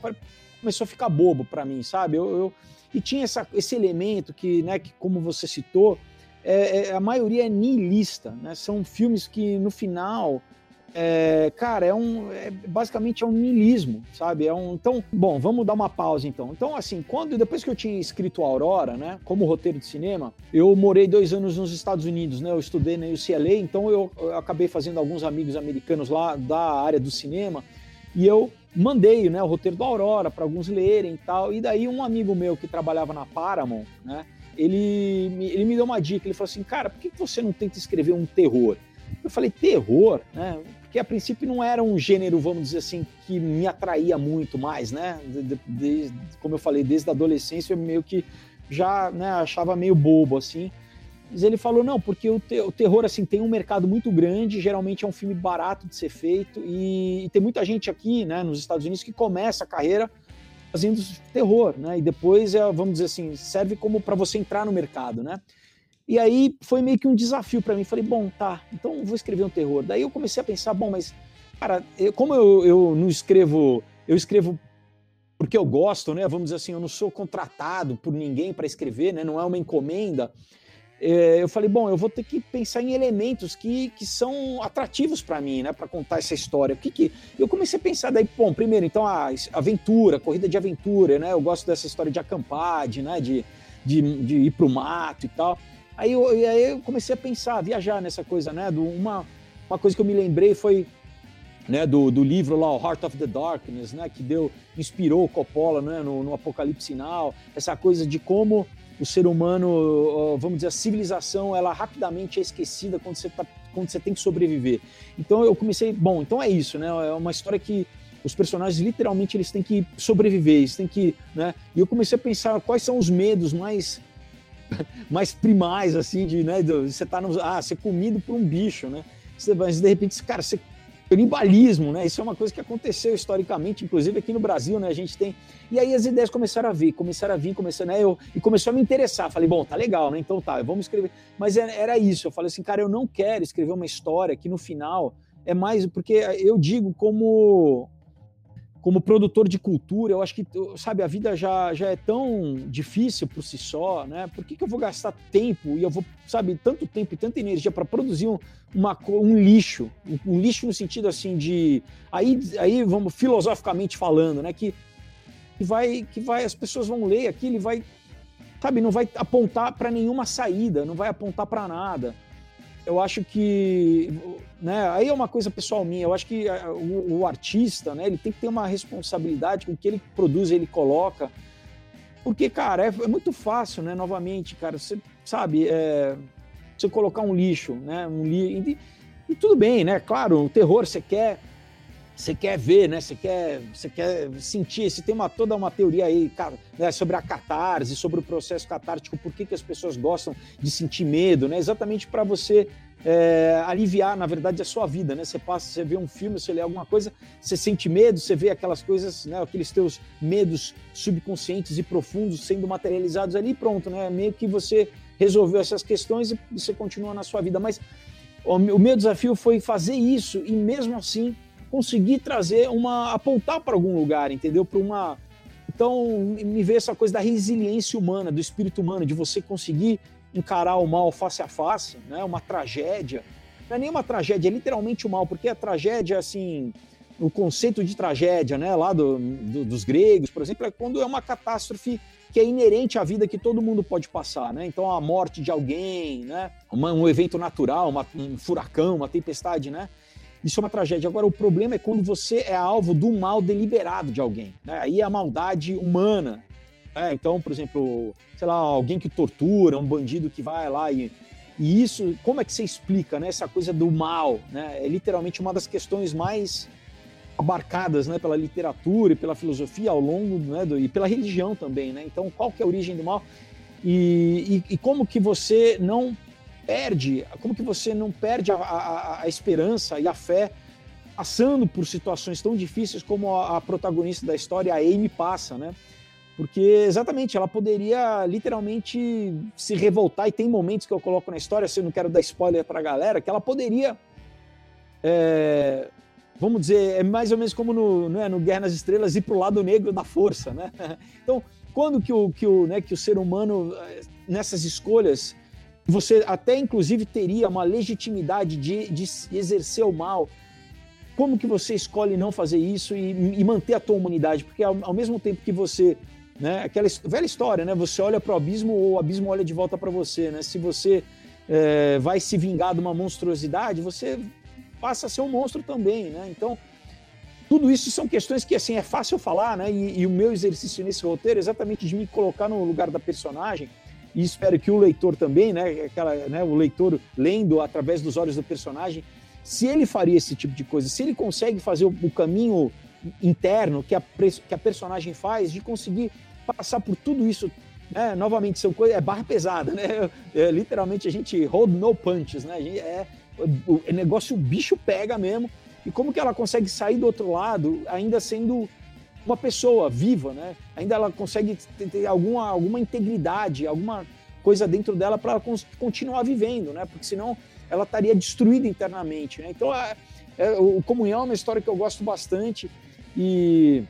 C: começou a ficar bobo para mim, sabe? eu, eu e tinha essa, esse elemento que, né, que, como você citou, é, é, a maioria é nihilista, né? São filmes que no final, é, cara, é um, é, basicamente é um niilismo, sabe? É um, então, bom, vamos dar uma pausa então. Então, assim, quando depois que eu tinha escrito Aurora, né, como roteiro de cinema, eu morei dois anos nos Estados Unidos, né? Eu estudei na UCLA, então eu, eu acabei fazendo alguns amigos americanos lá da área do cinema e eu mandei né, o roteiro do Aurora para alguns lerem e tal. E daí um amigo meu que trabalhava na Paramount, né, ele, me, ele me deu uma dica. Ele falou assim, cara, por que você não tenta escrever um terror? Eu falei, terror? Né? Porque a princípio não era um gênero, vamos dizer assim, que me atraía muito mais, né? De, de, de, como eu falei, desde a adolescência eu meio que já né, achava meio bobo, assim. Mas ele falou, não, porque o, te, o, terror, assim, tem um mercado muito grande, geralmente é um filme barato de ser feito, e, e tem muita gente aqui, né, nos Estados Unidos, que começa a carreira fazendo terror, né, e depois, é, vamos dizer assim, serve como para você entrar no mercado, né. E aí foi meio que um desafio para mim, falei, bom, tá, então vou escrever um terror. Daí eu comecei a pensar, bom, mas, cara, eu, como eu, eu não escrevo, eu escrevo porque eu gosto, né, vamos dizer assim, eu não sou contratado por ninguém para escrever, né, não é uma encomenda, eu falei, bom, eu vou ter que pensar em elementos que, que são atrativos para mim, né, para contar essa história. O que que eu comecei a pensar daí, bom, primeiro, então a aventura, corrida de aventura, né? Eu gosto dessa história de acampar, de, né, de, de, de ir pro mato e tal. Aí eu, aí eu comecei a pensar, a viajar nessa coisa, né? Do, uma, uma coisa que eu me lembrei foi né, do, do livro lá, o Heart of the Darkness, né, que deu, inspirou Coppola né, no, no Apocalipse Sinal, essa coisa de como o ser humano, vamos dizer, a civilização, ela rapidamente é esquecida quando você, tá, quando você tem que sobreviver. Então eu comecei, bom, então é isso, né? É uma história que os personagens literalmente eles têm que sobreviver, eles têm que, né? E eu comecei a pensar quais são os medos mais mais primais assim de, né, de, você tá no, ah, ser comido por um bicho, né? Você, mas de repente, cara, você canibalismo, né? Isso é uma coisa que aconteceu historicamente, inclusive aqui no Brasil, né? A gente tem. E aí as ideias começaram a vir, começaram a vir, começaram, né? Eu, e começou a me interessar. Falei, bom, tá legal, né? Então tá, vamos escrever. Mas é, era isso. Eu falei assim, cara, eu não quero escrever uma história que no final é mais. Porque eu digo como como produtor de cultura, eu acho que, sabe, a vida já, já é tão difícil por si só, né? Por que, que eu vou gastar tempo e eu vou, sabe, tanto tempo e tanta energia para produzir um, uma, um lixo? Um, lixo no sentido assim de. Aí, aí vamos filosoficamente falando, né? Que, que, vai, que vai, as pessoas vão ler aquilo e vai, sabe, não vai apontar para nenhuma saída, não vai apontar para nada eu acho que, né, aí é uma coisa pessoal minha, eu acho que eh, o, o, artista, né, ele tem que ter uma responsabilidade com o que ele produz, ele coloca, porque, cara, é, é muito fácil, né, novamente, cara, você sabe, é, você colocar um lixo, né, um lixo, e, e tudo bem, né, claro, o terror você quer você quer ver, né? Você quer, você quer sentir. Você tem uma, toda uma teoria aí né, sobre a catarse, sobre o processo catártico, por que, que as pessoas gostam de sentir medo, né? Exatamente para você é, aliviar, na verdade, a sua vida, né? Você passa, você vê um filme, você lê alguma coisa, você sente medo, você vê aquelas coisas, né? Aqueles teus medos subconscientes e profundos sendo materializados ali, pronto, né? Meio que você resolveu essas questões e você continua na sua vida. Mas o meu desafio foi fazer isso e mesmo assim conseguir trazer uma apontar para algum lugar, entendeu? Para uma então me vê essa coisa da resiliência humana, do espírito humano, de você conseguir encarar o mal face a face, né? Uma tragédia. Não é nem uma tragédia, é literalmente o mal, porque a tragédia assim, o conceito de tragédia, né, lá do, do, dos gregos, por exemplo, é quando é uma catástrofe que é inerente à vida que todo mundo pode passar, né? Então a morte de alguém, né? Um evento natural, uma, um furacão, uma tempestade, né? Isso é uma tragédia. Agora o problema é quando você é alvo do mal deliberado de alguém. Né? Aí é a maldade humana. Né? Então, por exemplo, sei lá, alguém que tortura, um bandido que vai lá e e isso, como é que você explica, né? Essa coisa do mal, né? É literalmente uma das questões mais abarcadas né, pela literatura e pela filosofia ao longo né, do, e pela religião também, né? Então, qual que é a origem do mal e, e, e como que você não perde, como que você não perde a, a, a, esperança e a fé passando por situações tão difíceis como a, a protagonista da história, a Amy, passa, né? Porque exatamente, ela poderia literalmente se revoltar, e tem momentos que eu coloco na história, se eu não quero dar spoiler pra galera, que ela poderia é, vamos dizer, é mais ou menos como no, né, no Guerra nas Estrelas, ir para o lado negro da força, né? Então, quando que o, que o, né, que o ser humano, eh, nessas escolhas, você até inclusive teria uma legitimidade de, de exercer o mal, como que você escolhe não fazer isso e, e manter a tua humanidade? Porque ao, ao, mesmo tempo que você, né, aquela velha história, né, você olha para o abismo ou o abismo olha de volta para você, né? Se você é, vai se vingar de uma monstruosidade, você passa a ser um monstro também, né? Então, tudo isso são questões que, assim, é fácil falar, né? E, e, o meu exercício nesse roteiro é exatamente de me colocar no lugar da personagem e espero que o leitor também, né? Aquela, né? O leitor lendo através dos olhos do personagem, se ele faria esse tipo de coisa, se ele consegue fazer o, o caminho interno que a, que a personagem faz de conseguir passar por tudo isso né? novamente são coisas é barra pesada né é, literalmente a gente hold no punches né gente, é o negócio, o bicho pega mesmo. E como que ela consegue sair do outro lado ainda sendo uma pessoa viva, né? Ainda ela consegue ter alguma, alguma integridade, alguma coisa dentro dela para continuar vivendo, né? Porque senão ela estaria destruída internamente, né? Então, é, é, o Comunhão é uma história que eu gosto bastante e,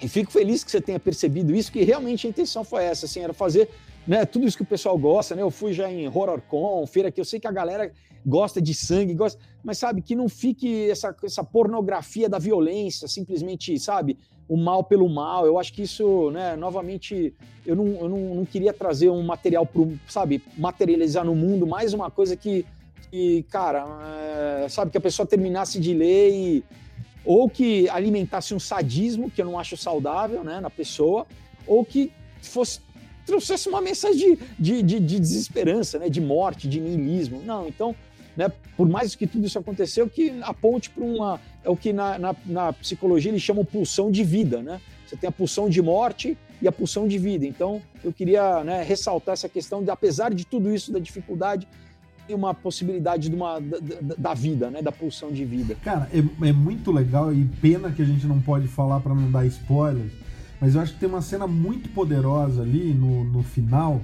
C: e fico feliz que você tenha percebido isso, que realmente a intenção foi essa, assim, era fazer né, tudo isso que o pessoal gosta, né? Eu fui já em HorrorCon, feira que eu sei que a galera gosta de sangue, gosta, mas sabe, que não fique essa, essa pornografia da violência, simplesmente, sabe, o mal pelo mal. Eu acho que isso, né, novamente, eu não, eu não, não queria trazer um material para, sabe, materializar no mundo mais uma coisa que, que cara, é, sabe, que a pessoa terminasse de ler e. Ou que alimentasse um sadismo, que eu não acho saudável, né, na pessoa, ou que fosse trouxesse uma mensagem de, de, de, de desesperança, né, de morte, de niilismo. Não, então né? Por mais que tudo isso aconteceu, que aponte para uma. É o que na, na, na, psicologia eles chamam pulsão de vida, né? Você tem a pulsão de morte e a pulsão de vida. Então, eu queria né, ressaltar essa questão de, apesar de tudo isso, da dificuldade, tem uma possibilidade de uma, da, da, vida, né? Da pulsão de vida.
A: Cara, é, é muito legal e pena que a gente não pode falar para não dar spoilers, mas eu acho que tem uma cena muito poderosa ali no, no final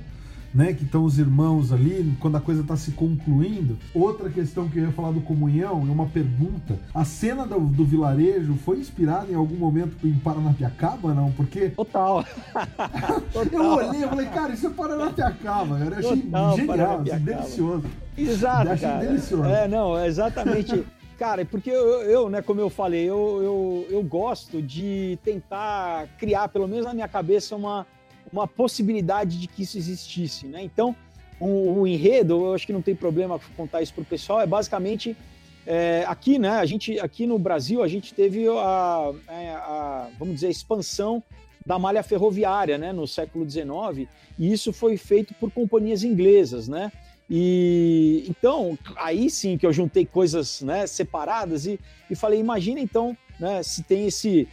A: né? Que estão os irmãos ali, quando a coisa está se concluindo. Outra questão que eu ia falar do comunhão é uma pergunta. A cena do, do vilarejo foi inspirada em algum momento em Paranapiacaba, não? Porque.
C: Total.
A: Total. eu olhei e falei, cara, isso é Paranapiacaba, cara. Eu achei Total, genial, assim, delicioso.
C: Exato. Eu achei cara. delicioso. É, não, é exatamente. Cara, porque eu, eu, né, como eu falei, eu, eu, eu gosto de tentar criar, pelo menos na minha cabeça, uma, uma possibilidade de que isso existisse, né? Então, o, o enredo, eu acho que não tem problema contar isso para o pessoal, é basicamente é, aqui, né? A gente aqui no Brasil a gente teve a, é, a, vamos dizer, a expansão da malha ferroviária, né? No século XIX e isso foi feito por companhias inglesas, né? E então aí sim que eu juntei coisas, né? Separadas e, e falei, imagina então, né? Se tem esse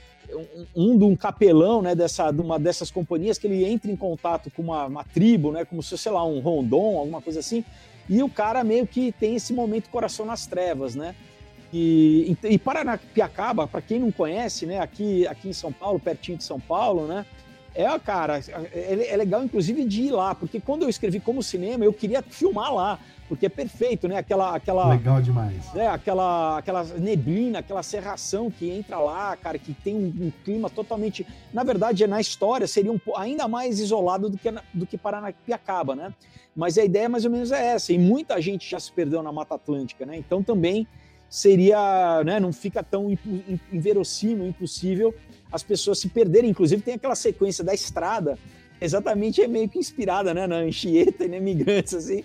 C: um, de um capelão né, dessa, de uma dessas companhias que ele entra em contato com uma, uma tribo, né, como se, sei lá, um rondon, alguma coisa assim, e o cara meio que tem esse momento coração nas trevas, né? E, e, e Paranapiacaba, para quem não conhece, né, aqui, aqui em São Paulo, pertinho de São Paulo, né, É, cara, é, é, legal inclusive de ir lá, porque quando eu escrevi como cinema, eu queria filmar lá, porque é perfeito, né? Aquela, aquela
A: legal demais.
C: Né? Aquela, aquela neblina, aquela serração que entra lá, cara, que tem um, um clima totalmente, na verdade, na história seria um, ainda mais isolado do que do que Paranapiacaba, né? Mas a ideia mais ou menos é essa. E muita gente já se perdeu na Mata Atlântica, né? Então também seria, né? Não fica tão inverossímil, impossível as pessoas se perderem. Inclusive, tem aquela sequência da estrada, exatamente é meio que inspirada né, na Anchieta e na Imigrantes, assim.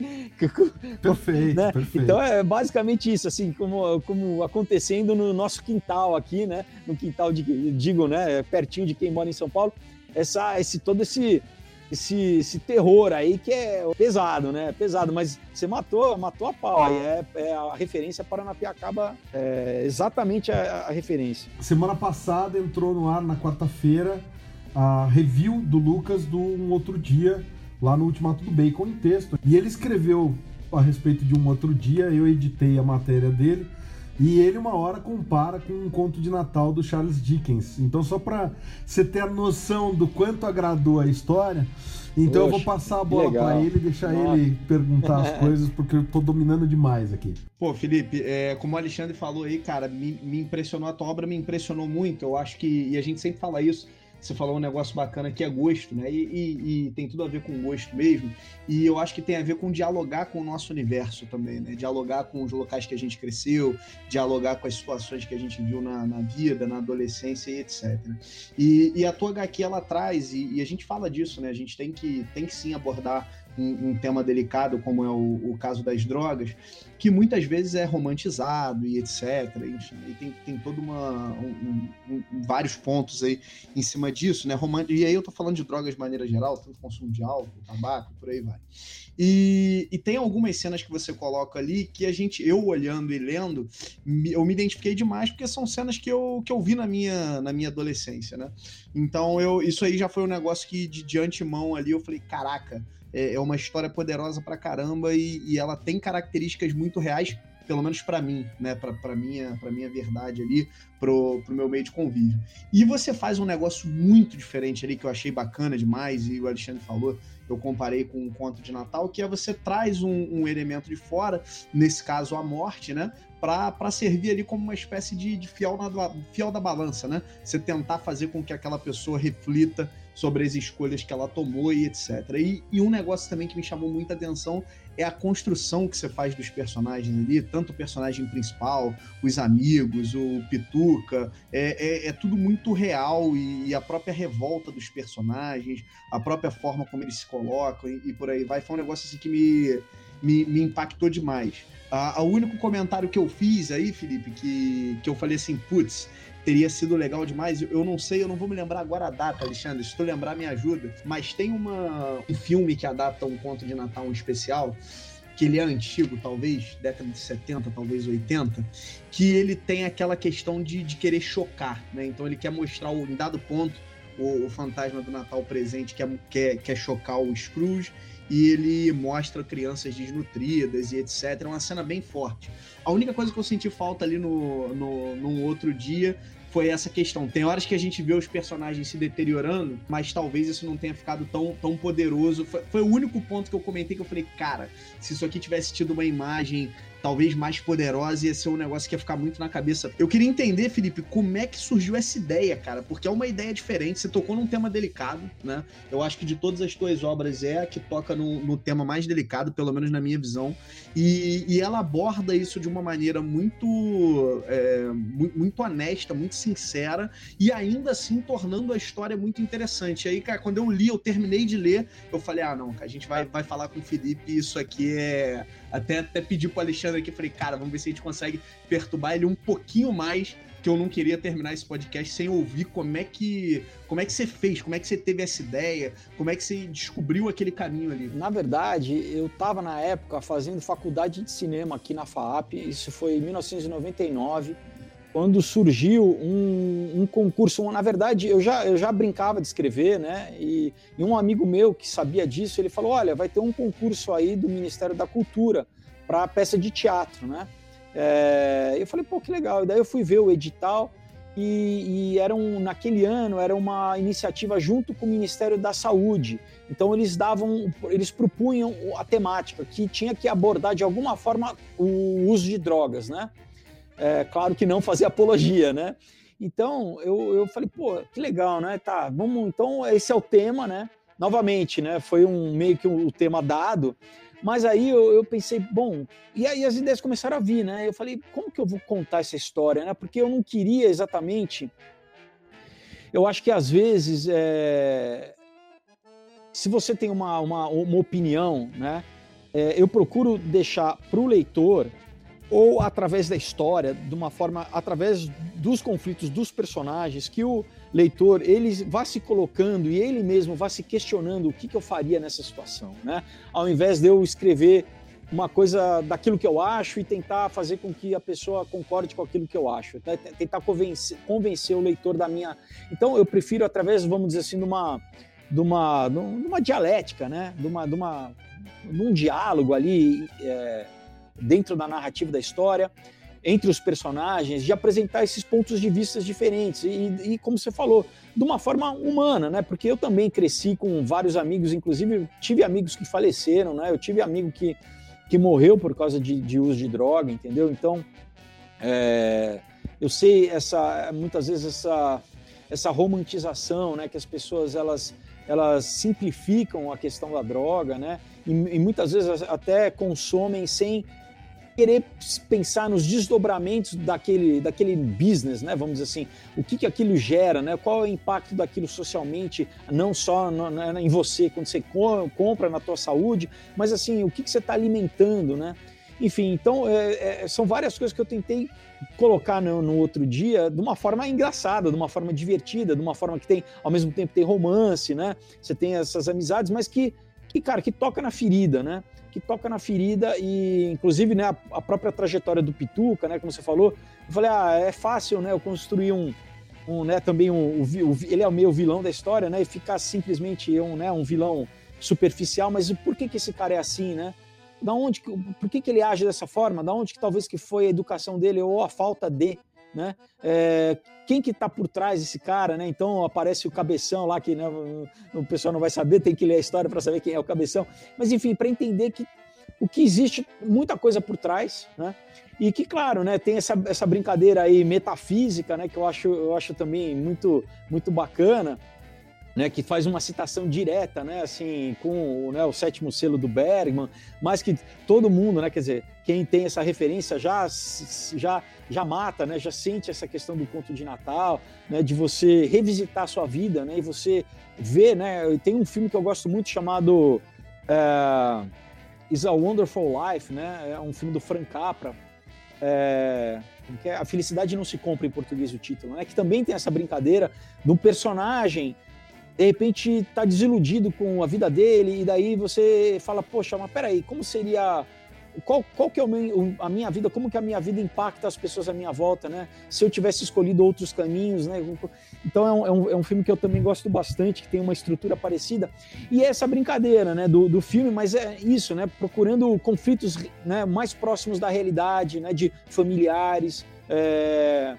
A: Perfeito,
C: né?
A: perfeito.
C: Então é basicamente isso, assim, como, como acontecendo no nosso quintal aqui, né? No quintal de, digo, né? Pertinho de quem mora em São Paulo, essa, esse, todo esse esse, esse terror aí que é pesado, né? Pesado, mas você matou, matou a pau. Aí é, é a referência Paranapiacaba, é exatamente a, a referência.
A: Semana passada entrou no ar na quarta-feira a review do Lucas do Um Outro Dia, lá no Ultimato do Bacon em texto. E ele escreveu a respeito de Um Outro Dia, eu editei a matéria dele. E ele, uma hora, compara com um conto de Natal do Charles Dickens. Então, só para você ter a noção do quanto agradou a história, então Poxa, eu vou passar a bola para ele e deixar Nossa. ele perguntar as coisas, porque eu tô dominando demais aqui.
B: Pô, Felipe, é, como o Alexandre falou aí, cara, me, me impressionou a tua obra, me impressionou muito. Eu acho que, e a gente sempre fala isso, você falou um negócio bacana que é gosto, né? E, e, e, tem tudo a ver com gosto mesmo. E eu acho que tem a ver com dialogar com o nosso universo também, né? Dialogar com os locais que a gente cresceu, dialogar com as situações que a gente viu na, na vida, na adolescência e etc. E, e a tua HQ ela traz, e, a gente fala disso, né? A gente tem que, tem que sim abordar um, um tema delicado, como é o, o caso das drogas, que muitas vezes é romantizado e etc. Enfim, e tem, tem todo uma um, um, vários pontos aí em cima disso, né? Romant... E aí eu tô falando de drogas de maneira geral, tanto consumo de álcool, tabaco, por aí vai. E, e tem algumas cenas que você coloca ali que a gente, eu olhando e lendo, eu me identifiquei demais porque são cenas que eu, que eu vi na minha, na minha adolescência, né? Então eu, isso aí já foi um negócio que de, de antemão ali eu falei, caraca, é, é uma história poderosa pra caramba e, e ela tem características muito reais pelo menos para mim, né, para minha, para minha verdade ali, pro, pro meu meio de convívio. E você faz um negócio muito diferente ali que eu achei bacana demais e o Alexandre falou, eu comparei com um conto de Natal, que é você traz um, um elemento de fora, nesse caso a morte, né, para servir ali como uma espécie de, de fiel, na, fiel da balança, né? Você tentar fazer com que aquela pessoa reflita sobre as escolhas que ela tomou e etc. E, e, um negócio também que me chamou muita atenção é a construção que você faz dos personagens ali, tanto o personagem principal, os amigos, o Pituca, é, é, é tudo muito real e, e, a própria revolta dos personagens, a própria forma como eles se colocam e, e por aí vai, foi um negócio assim que me, me, me impactou demais. Ah, o único comentário que eu fiz aí, Felipe, que, que eu falei assim, putz, teria sido legal demais. Eu não sei, eu não vou me lembrar agora a data, Alexandre. Se tu lembrar, me ajuda. Mas tem uma, um filme que adapta um conto de Natal um especial, que ele é antigo, talvez, década de 70, talvez 80, que ele tem aquela questão de, de querer chocar, né? Então ele quer mostrar, o, em dado ponto, o, o fantasma do Natal presente quer, quer, quer chocar o Scrooge e ele mostra crianças desnutridas e etc. É uma cena bem forte. A única coisa que eu senti falta ali no, no, num outro dia foi essa questão. Tem horas que a gente vê os personagens se deteriorando, mas talvez isso não tenha ficado tão, tão poderoso. Foi, foi o único ponto que eu comentei que eu falei, cara, se isso aqui tivesse tido uma imagem talvez mais poderosa, ia ser um negócio que ia ficar muito na cabeça. Eu queria entender, Felipe, como é que surgiu essa ideia, cara, porque é uma ideia diferente. Você tocou num tema delicado, né? Eu acho que de todas as tuas obras é a que toca no, no tema mais delicado, pelo menos na minha visão. E, e ela aborda isso de uma maneira muito, é, muito honesta, muito sincera, e ainda assim tornando a história muito interessante. Aí, cara, quando eu li, eu terminei de ler, eu falei: ah, não, a gente vai, vai falar com o Felipe, isso aqui é. Até, até pedir pro Alexandre Alexandre aqui, falei, cara, vamos ver se a gente consegue perturbar ele um pouquinho mais, que eu não queria terminar esse podcast sem ouvir como é que como é que você fez, como é que você teve essa ideia, como é que você descobriu aquele caminho ali.
C: Na verdade, eu estava na época fazendo faculdade de cinema aqui na FAAP, isso foi em 1999 quando surgiu um, um, concurso. Na verdade, eu já, eu já brincava de escrever, né? E, e, um amigo meu que sabia disso, ele falou: Olha, vai ter um concurso aí do Ministério da Cultura para peça de teatro, né? É, eu falei, pô, que legal. E daí eu fui ver o edital e, e era um, naquele ano era uma iniciativa junto com o Ministério da Saúde. Então eles davam, eles propunham a temática que tinha que abordar de alguma forma o uso de drogas, né? É, claro que não fazer apologia, né? Então eu, eu falei, pô, que legal, né? Tá, vamos. Então esse é o tema, né? Novamente, né? Foi um meio que o um, um tema dado. Mas aí eu, eu, pensei, bom, e aí as ideias começaram a vir, né? Eu falei, como que eu vou contar essa história, né? Porque eu não queria exatamente. Eu acho que às vezes, é... se você tem uma, uma, uma opinião, né? É, eu procuro deixar para o leitor ou através da história, de uma forma, através dos conflitos dos personagens, que o leitor ele vá se colocando e ele mesmo vá se questionando o que, que eu faria nessa situação, né? Ao invés de eu escrever uma coisa daquilo que eu acho e tentar fazer com que a pessoa concorde com aquilo que eu acho, né? tentar convencer, convencer o leitor da minha. Então eu prefiro através, vamos dizer assim, de uma, de uma, de uma dialética, né? De uma, de uma, de um diálogo ali. É, dentro da narrativa da história, entre os personagens, de apresentar esses pontos de vista diferentes e, e, como você falou, de uma forma humana, né? Porque eu também cresci com vários amigos, inclusive tive amigos que faleceram, né? Eu tive amigo que, que morreu por causa de, de uso de droga, entendeu? Então, é, eu sei essa muitas vezes essa essa romantização, né? Que as pessoas elas elas simplificam a questão da droga, né? E, e muitas vezes até consomem sem querer pensar nos desdobramentos daquele, daquele business, né? Vamos dizer assim, o que, que aquilo gera, né? Qual é o impacto daquilo socialmente, não só no, em você, quando você compra na tua saúde, mas assim, o que, que você está alimentando, né? Enfim, então é, é, são várias coisas que eu tentei colocar no, no, outro dia de uma forma engraçada, de uma forma divertida, de uma forma que tem, ao mesmo tempo, tem romance, né? Você tem essas amizades, mas que, que cara, que toca na ferida, né? que toca na ferida e, inclusive, né, a, própria trajetória do Pituca, né, como você falou, eu falei, ah, é fácil, né, eu construir um, um né, também um, um, ele é o meio vilão da história, né, e ficar simplesmente um, né, um vilão superficial, mas por que que esse cara é assim, né? Da onde, por que que ele age dessa forma? Da onde que talvez que foi a educação dele ou a falta de, né? É, quem que está por trás desse cara, né? Então aparece o cabeção lá que né, o pessoal não vai saber, tem que ler a história para saber quem é o cabeção. Mas enfim, para entender que o que existe muita coisa por trás, né? E que claro, né, tem essa, essa brincadeira aí metafísica, né, que eu acho eu acho também muito muito bacana né, que faz uma citação direta, né, assim, com né, o sétimo selo do Bergman, mas que todo mundo, né, quer dizer, quem tem essa referência já já já mata, né, já sente essa questão do conto de Natal, né, de você revisitar a sua vida, né, e você ver, né, tem um filme que eu gosto muito chamado é, Is a Wonderful Life, né, é um filme do Frank Capra, é, é, a felicidade não se compra em português o título, né? Que também tem essa brincadeira do personagem de repente tá desiludido com a vida dele, e daí você fala, poxa, mas peraí, como seria. Qual, qual que é meu, a minha vida, como que a minha vida impacta as pessoas à minha volta, né? Se eu tivesse escolhido outros caminhos, né? Então é um, é um, é um filme que eu também gosto bastante, que tem uma estrutura parecida. E é essa brincadeira, né, do, do filme, mas é isso, né? Procurando conflitos né, mais próximos da realidade, né? De familiares, é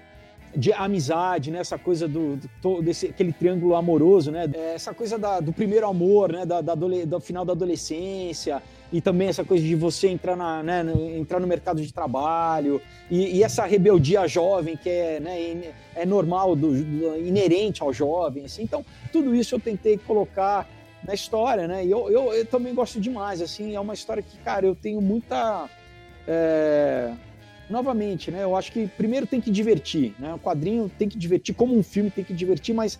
C: de amizade, né? Essa coisa do, do desse aquele triângulo amoroso, né? É, essa coisa da, do primeiro amor, né? Da, da do final da adolescência e também essa coisa de você entrar na, né? entrar no mercado de trabalho e, e, essa rebeldia jovem que é, né? É normal, do, do, inerente ao jovem, assim. Então tudo isso eu tentei colocar na história, né? E eu, eu, eu também gosto demais, assim. É uma história que, cara, eu tenho muita é novamente, né? Eu acho que primeiro tem que divertir, né? O quadrinho tem que divertir, como um filme tem que divertir, mas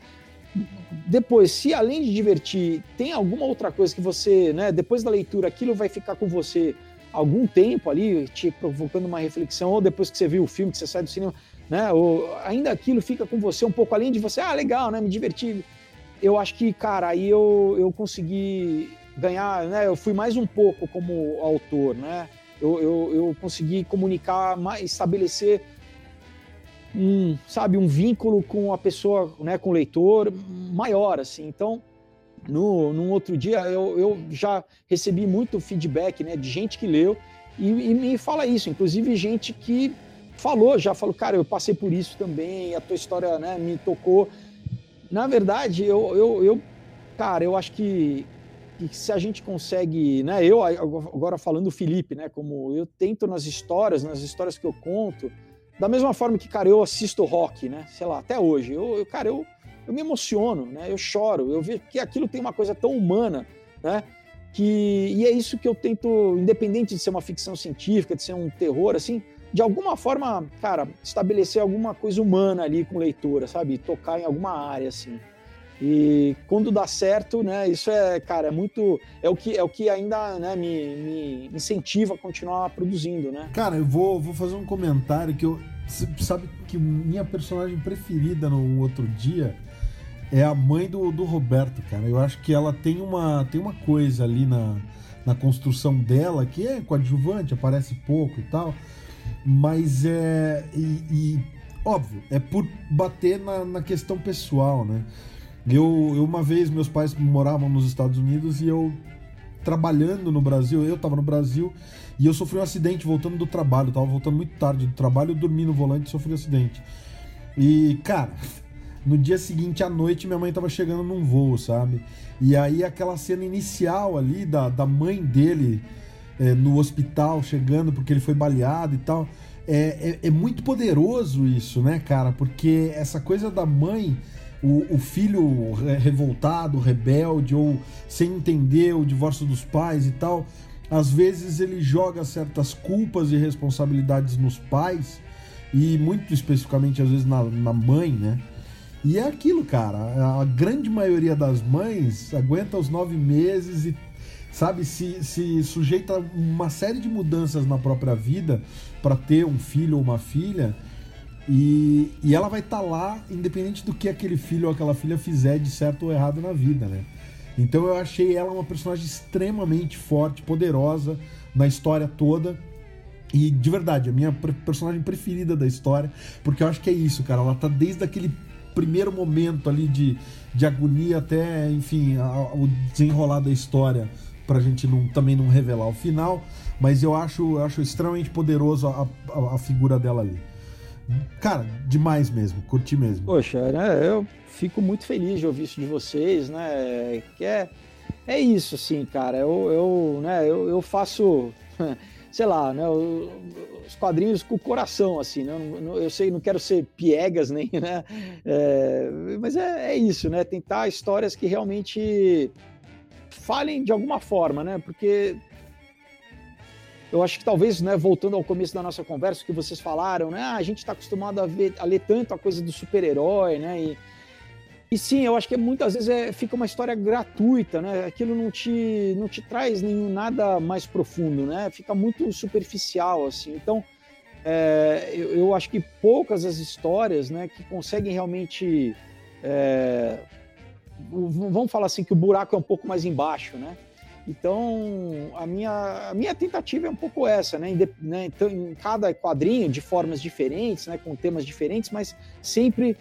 C: depois, se além de divertir, tem alguma outra coisa que você, né? Depois da leitura, aquilo vai ficar com você algum tempo ali, te provocando uma reflexão, ou depois que você viu o filme, que você sai do cinema, né? Ou ainda aquilo fica com você um pouco além de você, ah, legal, né? Me diverti. Eu acho que, cara, aí eu, eu consegui ganhar, né? Eu fui mais um pouco como autor, né? Eu, eu, eu consegui comunicar, estabelecer um, sabe, um vínculo com a pessoa, né, com o leitor maior, assim. Então, no, num outro dia, eu, eu já recebi muito feedback, né, de gente que leu e, e me fala isso, inclusive gente que falou, já falou, cara, eu passei por isso também, a tua história né, me tocou. Na verdade, eu, eu, eu cara, eu acho que, que se a gente consegue, né, eu agora falando do Felipe, né, como eu tento nas histórias, nas histórias que eu conto, da mesma forma que, cara, eu assisto rock, né, sei lá, até hoje, eu, eu cara, eu, eu me emociono, né, eu choro, eu vejo que aquilo tem uma coisa tão humana, né, que, e é isso que eu tento, independente de ser uma ficção científica, de ser um terror, assim, de alguma forma, cara, estabelecer alguma coisa humana ali com leitura, sabe? Tocar em alguma área, assim. E quando dá certo, né? Isso é, cara, é muito. É o que, é o que ainda né, me, me incentiva a continuar produzindo, né?
A: Cara, eu vou, vou fazer um comentário que eu. Sabe que minha personagem preferida no outro dia é a mãe do, do Roberto, cara. Eu acho que ela tem uma, tem uma coisa ali na, na construção dela que é coadjuvante, aparece pouco e tal mas é. E, e, óbvio, é por bater na, na questão pessoal, né? Eu, eu, uma vez, meus pais moravam nos Estados Unidos e eu, trabalhando no Brasil, eu tava no Brasil e eu sofri um acidente voltando do trabalho. Tava voltando muito tarde do trabalho, eu dormi no volante e sofri um acidente. E, cara, no dia seguinte à noite, minha mãe tava chegando num voo, sabe? E aí aquela cena inicial ali da, da mãe dele é, no hospital chegando porque ele foi baleado e tal. É, é, é, muito poderoso isso, né, cara? Porque essa coisa da mãe, o, o, filho revoltado, rebelde, ou sem entender o divórcio dos pais e tal, às vezes ele joga certas culpas e responsabilidades nos pais, e muito especificamente, às vezes, na, na mãe, né? E é aquilo, cara. A grande maioria das mães aguenta os nove meses e sabe, se, se sujeita a uma série de mudanças na própria vida para ter um filho ou uma filha. E, e ela vai estar tá lá, independente do que aquele filho ou aquela filha fizer de certo ou errado na vida, né? Então eu achei ela uma personagem extremamente forte, poderosa na história toda. E de verdade, a minha personagem preferida da história, porque eu acho que é isso, cara. Ela tá desde aquele primeiro momento ali de, de agonia até, enfim, o desenrolar da história pra gente não, também não revelar o final, mas eu acho, eu acho extremamente poderoso a, a, a figura dela ali. Cara, demais mesmo, curti mesmo.
C: Poxa, né, eu fico muito feliz de ouvir isso de vocês, né? Que é, é isso, assim, cara. Eu, eu, né, eu, eu faço, sei lá, né, os quadrinhos com o coração, assim, né? Eu, eu sei, não quero ser piegas nem, né? É, mas é, é isso, né? Tentar histórias que realmente falem de alguma forma, né? Porque eu acho que talvez, né, voltando ao começo da nossa conversa, que vocês falaram, né? Ah, a gente está acostumado a, ver, a ler tanto a coisa do super-herói, né? E, e sim, eu acho que muitas vezes é, fica uma história gratuita, né? Aquilo não te, não te traz nenhum, nada mais profundo, né? Fica muito superficial, assim. Então, é, eu, eu, acho que poucas as histórias, né, que conseguem realmente é, vamos falar assim que o buraco é um pouco mais embaixo, né? Então, a minha, a minha tentativa é um pouco essa, né? né? Então, em cada quadrinho, de formas diferentes, né? com temas diferentes, mas sempre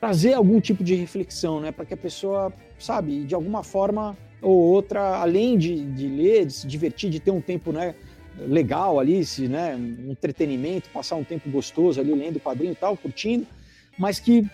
C: trazer algum tipo de reflexão, né? Para que a pessoa, sabe, de alguma forma ou outra, além de, de ler, de se divertir, de ter um tempo, né? legal ali, se, né, um entretenimento, passar um tempo gostoso ali lendo o quadrinho e tal, curtindo, mas que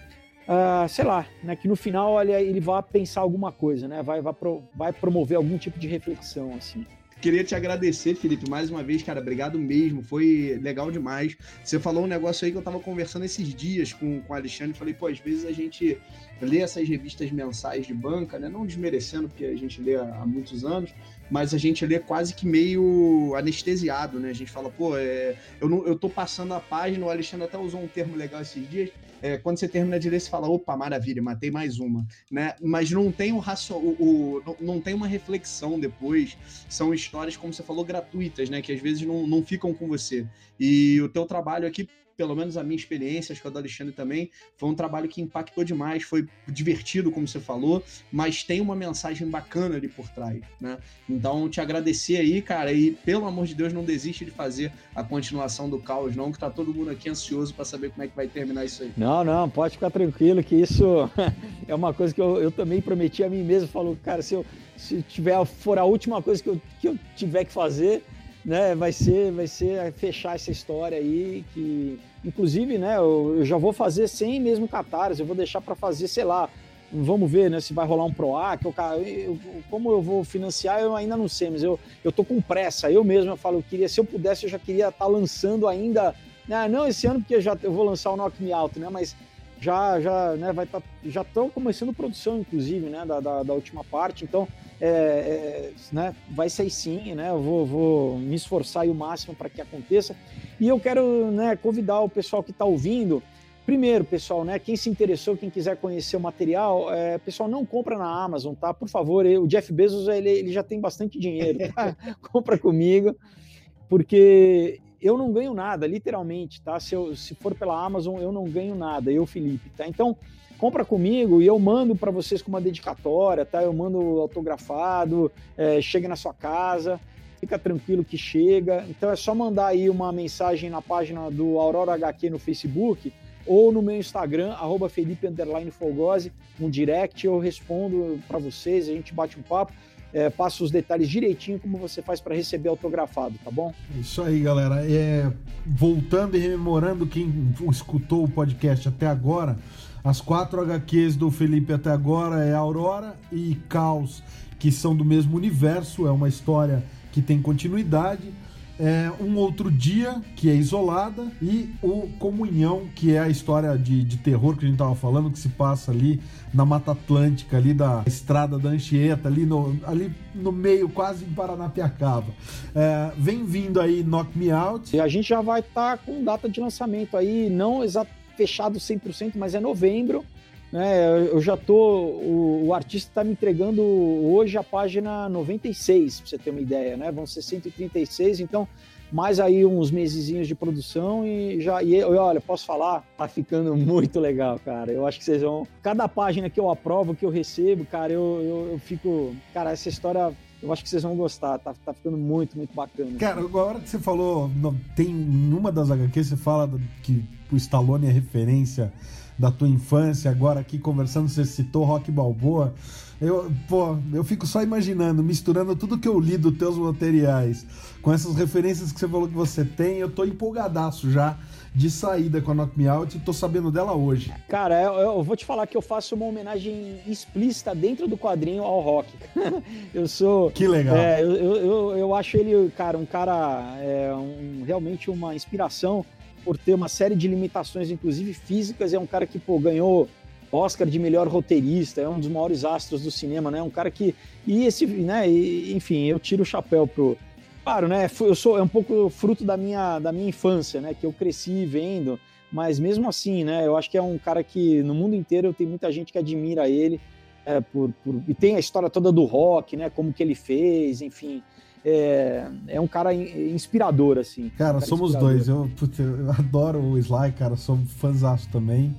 C: uh, sei lá, né, que no final olha, ele vai pensar alguma coisa, né? Vai, vai, pro, vai promover algum tipo de reflexão, assim.
B: Queria te agradecer, Felipe, mais uma vez, cara. Obrigado mesmo. Foi legal demais. Você falou um negócio aí que eu tava conversando esses dias com, com o Alexandre. Falei, pô, às vezes a gente lê essas revistas mensais de banca, né? Não desmerecendo, porque a gente lê há muitos anos, mas a gente lê quase que meio anestesiado, né? A gente fala, pô, é, eu, não, eu tô passando a página, o Alexandre até usou um termo legal esses dias. É, quando você termina de ler, você fala, opa, maravilha, matei mais uma, né? Mas não tem um racio... o, o, não tem uma reflexão depois. São histórias, como você falou, gratuitas, né? Que às vezes não, não ficam com você. E o teu trabalho aqui pelo menos a minha experiência, acho que a do Alexandre também, foi um trabalho que impactou demais, foi divertido, como você falou, mas tem uma mensagem bacana ali por trás, né? Então, te agradecer aí, cara, e pelo amor de Deus, não desiste de fazer a continuação do caos, não, que tá todo mundo aqui ansioso para saber como é que vai terminar isso aí.
C: Não, não, pode ficar tranquilo que isso é uma coisa que eu, eu também prometi a mim mesmo, falou, cara, se eu se tiver for a última coisa que eu, que eu tiver que fazer, né, vai ser, vai ser fechar essa história aí que, inclusive, né, eu, eu já vou fazer sem mesmo catarse, eu vou deixar para fazer, sei lá, vamos ver, né, se vai rolar um PROAC, eu, eu, como eu vou financiar, eu ainda não sei, mas eu, eu tô com pressa, eu mesmo eu falo, eu queria, se eu pudesse, eu já queria estar tá lançando ainda, né, não esse ano porque já eu vou lançar o Knock Me Out, né, mas já já né, vai tá, já estão começando produção inclusive né da, da, da última parte então é, é, né, vai sair sim né eu vou, vou me esforçar o máximo para que aconteça e eu quero né, convidar o pessoal que está ouvindo primeiro pessoal né quem se interessou quem quiser conhecer o material é, pessoal não compra na Amazon tá por favor o Jeff Bezos ele, ele já tem bastante dinheiro tá? compra comigo porque eu não ganho nada, literalmente, tá? Se, eu, se for pela Amazon, eu não ganho nada, eu, Felipe, tá? Então, compra comigo e eu mando para vocês com uma dedicatória, tá? Eu mando autografado, é, chega na sua casa, fica tranquilo que chega. Então é só mandar aí uma mensagem na página do Aurora HQ no Facebook ou no meu Instagram, arroba Felipe Fogose, um direct, eu respondo para vocês, a gente bate um papo é, passa os detalhes direitinho como você faz para receber autografado, tá bom?
A: Isso aí, galera. É, voltando e rememorando quem escutou o podcast até agora, as quatro HQs do Felipe até agora é Aurora e Caos, que são do mesmo universo, é uma história que tem continuidade é, Um Outro Dia, que é isolada, e o Comunhão, que é a história de, de terror que a gente tava falando, que se passa ali na Mata Atlântica, ali da estrada da Anchieta, ali no, ali no meio, quase em Paranapiacaba. É, vem vindo aí Knock Me Out.
C: E a gente já vai estar tá com data de lançamento aí, não exato fechado 100%, mas é novembro. Né, eu já tô. O, o artista está me entregando hoje a página 96, para você ter uma ideia, né? Vão ser 136, então mais aí uns mesezinhos de produção e já. E olha, posso falar, tá ficando muito legal, cara. Eu acho que vocês vão. Cada página que eu aprovo, que eu recebo, cara, eu, eu, eu fico. Cara, essa história eu acho que vocês vão gostar, tá, tá ficando muito, muito bacana.
A: Cara, agora que você falou, tem numa das HQs você fala que o Stallone é referência da tua infância, agora aqui conversando, você citou Rock Balboa. Eu, pô, eu fico só imaginando, misturando tudo que eu li dos teus materiais com essas referências que você falou que você tem, eu tô empolgadaço já de saída com a Knock Me Out e tô sabendo dela hoje.
C: Cara, eu, eu, vou te falar que eu faço uma homenagem explícita dentro do quadrinho ao rock. eu sou.
A: Que legal.
C: É, eu, eu, eu, acho ele, cara, um cara é, um, realmente uma inspiração por ter uma série de limitações, inclusive físicas. É um cara que pô, ganhou Oscar de melhor roteirista, é um dos maiores astros do cinema, né? Um cara que e esse, né? E, enfim, eu tiro o chapéu pro Claro, né? Eu sou é um pouco fruto da minha da minha infância, né? Que eu cresci vendo, mas mesmo assim, né? Eu acho que é um cara que no mundo inteiro tem muita gente que admira ele. É, por, por, e tem a história toda do rock, né? Como que ele fez, enfim é, é um cara inspirador, assim.
A: Cara,
C: um
A: cara somos inspirador. dois. Eu, putz, eu adoro o Sly, cara, sou fãzaço também.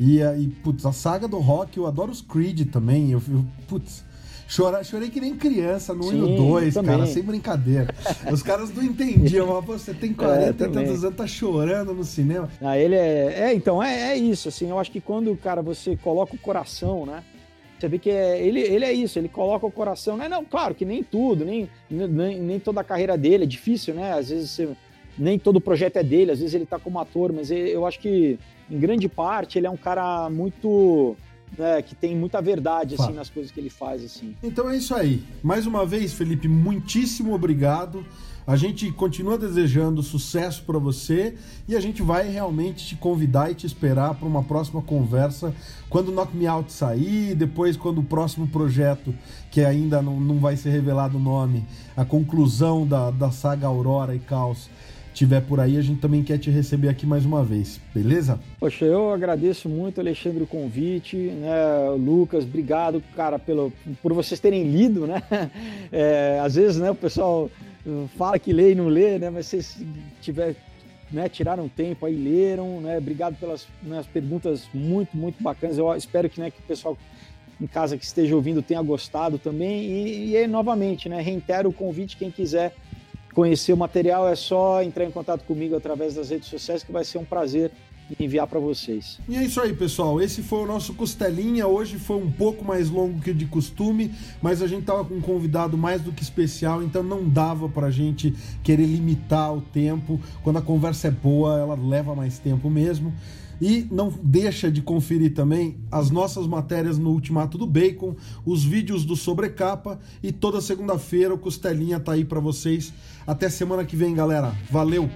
A: E, e, putz, a saga do rock, eu adoro os Creed também. Eu, eu putz, Chora, chorei que nem criança no 1 e 2, cara, sem brincadeira. Os caras não entendiam, você tem 40 é, tantos anos, tá chorando no cinema.
C: Ah, ele é. É, então, é, é isso, assim, eu acho que quando, cara, você coloca o coração, né? Você vê que é, ele, ele é isso, ele coloca o coração, né? Não, claro que nem tudo, nem, nem, nem toda a carreira dele é difícil, né? Às vezes você, nem todo projeto é dele, às vezes ele tá como ator, mas eu acho que em grande parte ele é um cara muito né, que tem muita verdade assim nas coisas que ele faz assim.
A: Então é isso aí. Mais uma vez, Felipe, muitíssimo obrigado. A gente continua desejando sucesso para você e a gente vai realmente te convidar e te esperar para uma próxima conversa quando o Knock Me Out sair, depois quando o próximo projeto, que ainda não, não vai ser revelado o nome, a conclusão da, da saga Aurora e Caos tiver por aí, a gente também quer te receber aqui mais uma vez, beleza?
C: Poxa, eu agradeço muito, Alexandre, o convite, né? Lucas, obrigado, cara, pelo, por vocês terem lido, né? É, às vezes, né, o pessoal fala que lê e não lê, né? Mas vocês tiver, né, tiraram tempo aí, leram, né? Obrigado pelas né, perguntas muito, muito bacanas. Eu espero que, né, que o pessoal em casa que esteja ouvindo tenha gostado também. E, e novamente, né, reitero o convite, quem quiser conhecer o material é só entrar em contato comigo através das redes sociais, que vai ser um prazer enviar para vocês.
A: E é isso aí, pessoal. Esse foi o nosso Costelinha. Hoje foi um pouco mais longo que de costume, mas a gente tava com um convidado mais do que especial, então não dava pra gente querer limitar o tempo. Quando a conversa é boa, ela leva mais tempo mesmo. E não deixa de conferir também as nossas matérias no Ultimato do Bacon, os vídeos do Sobrecapa e toda segunda-feira o Costelinha tá aí para vocês. Até semana que vem, galera. Valeu!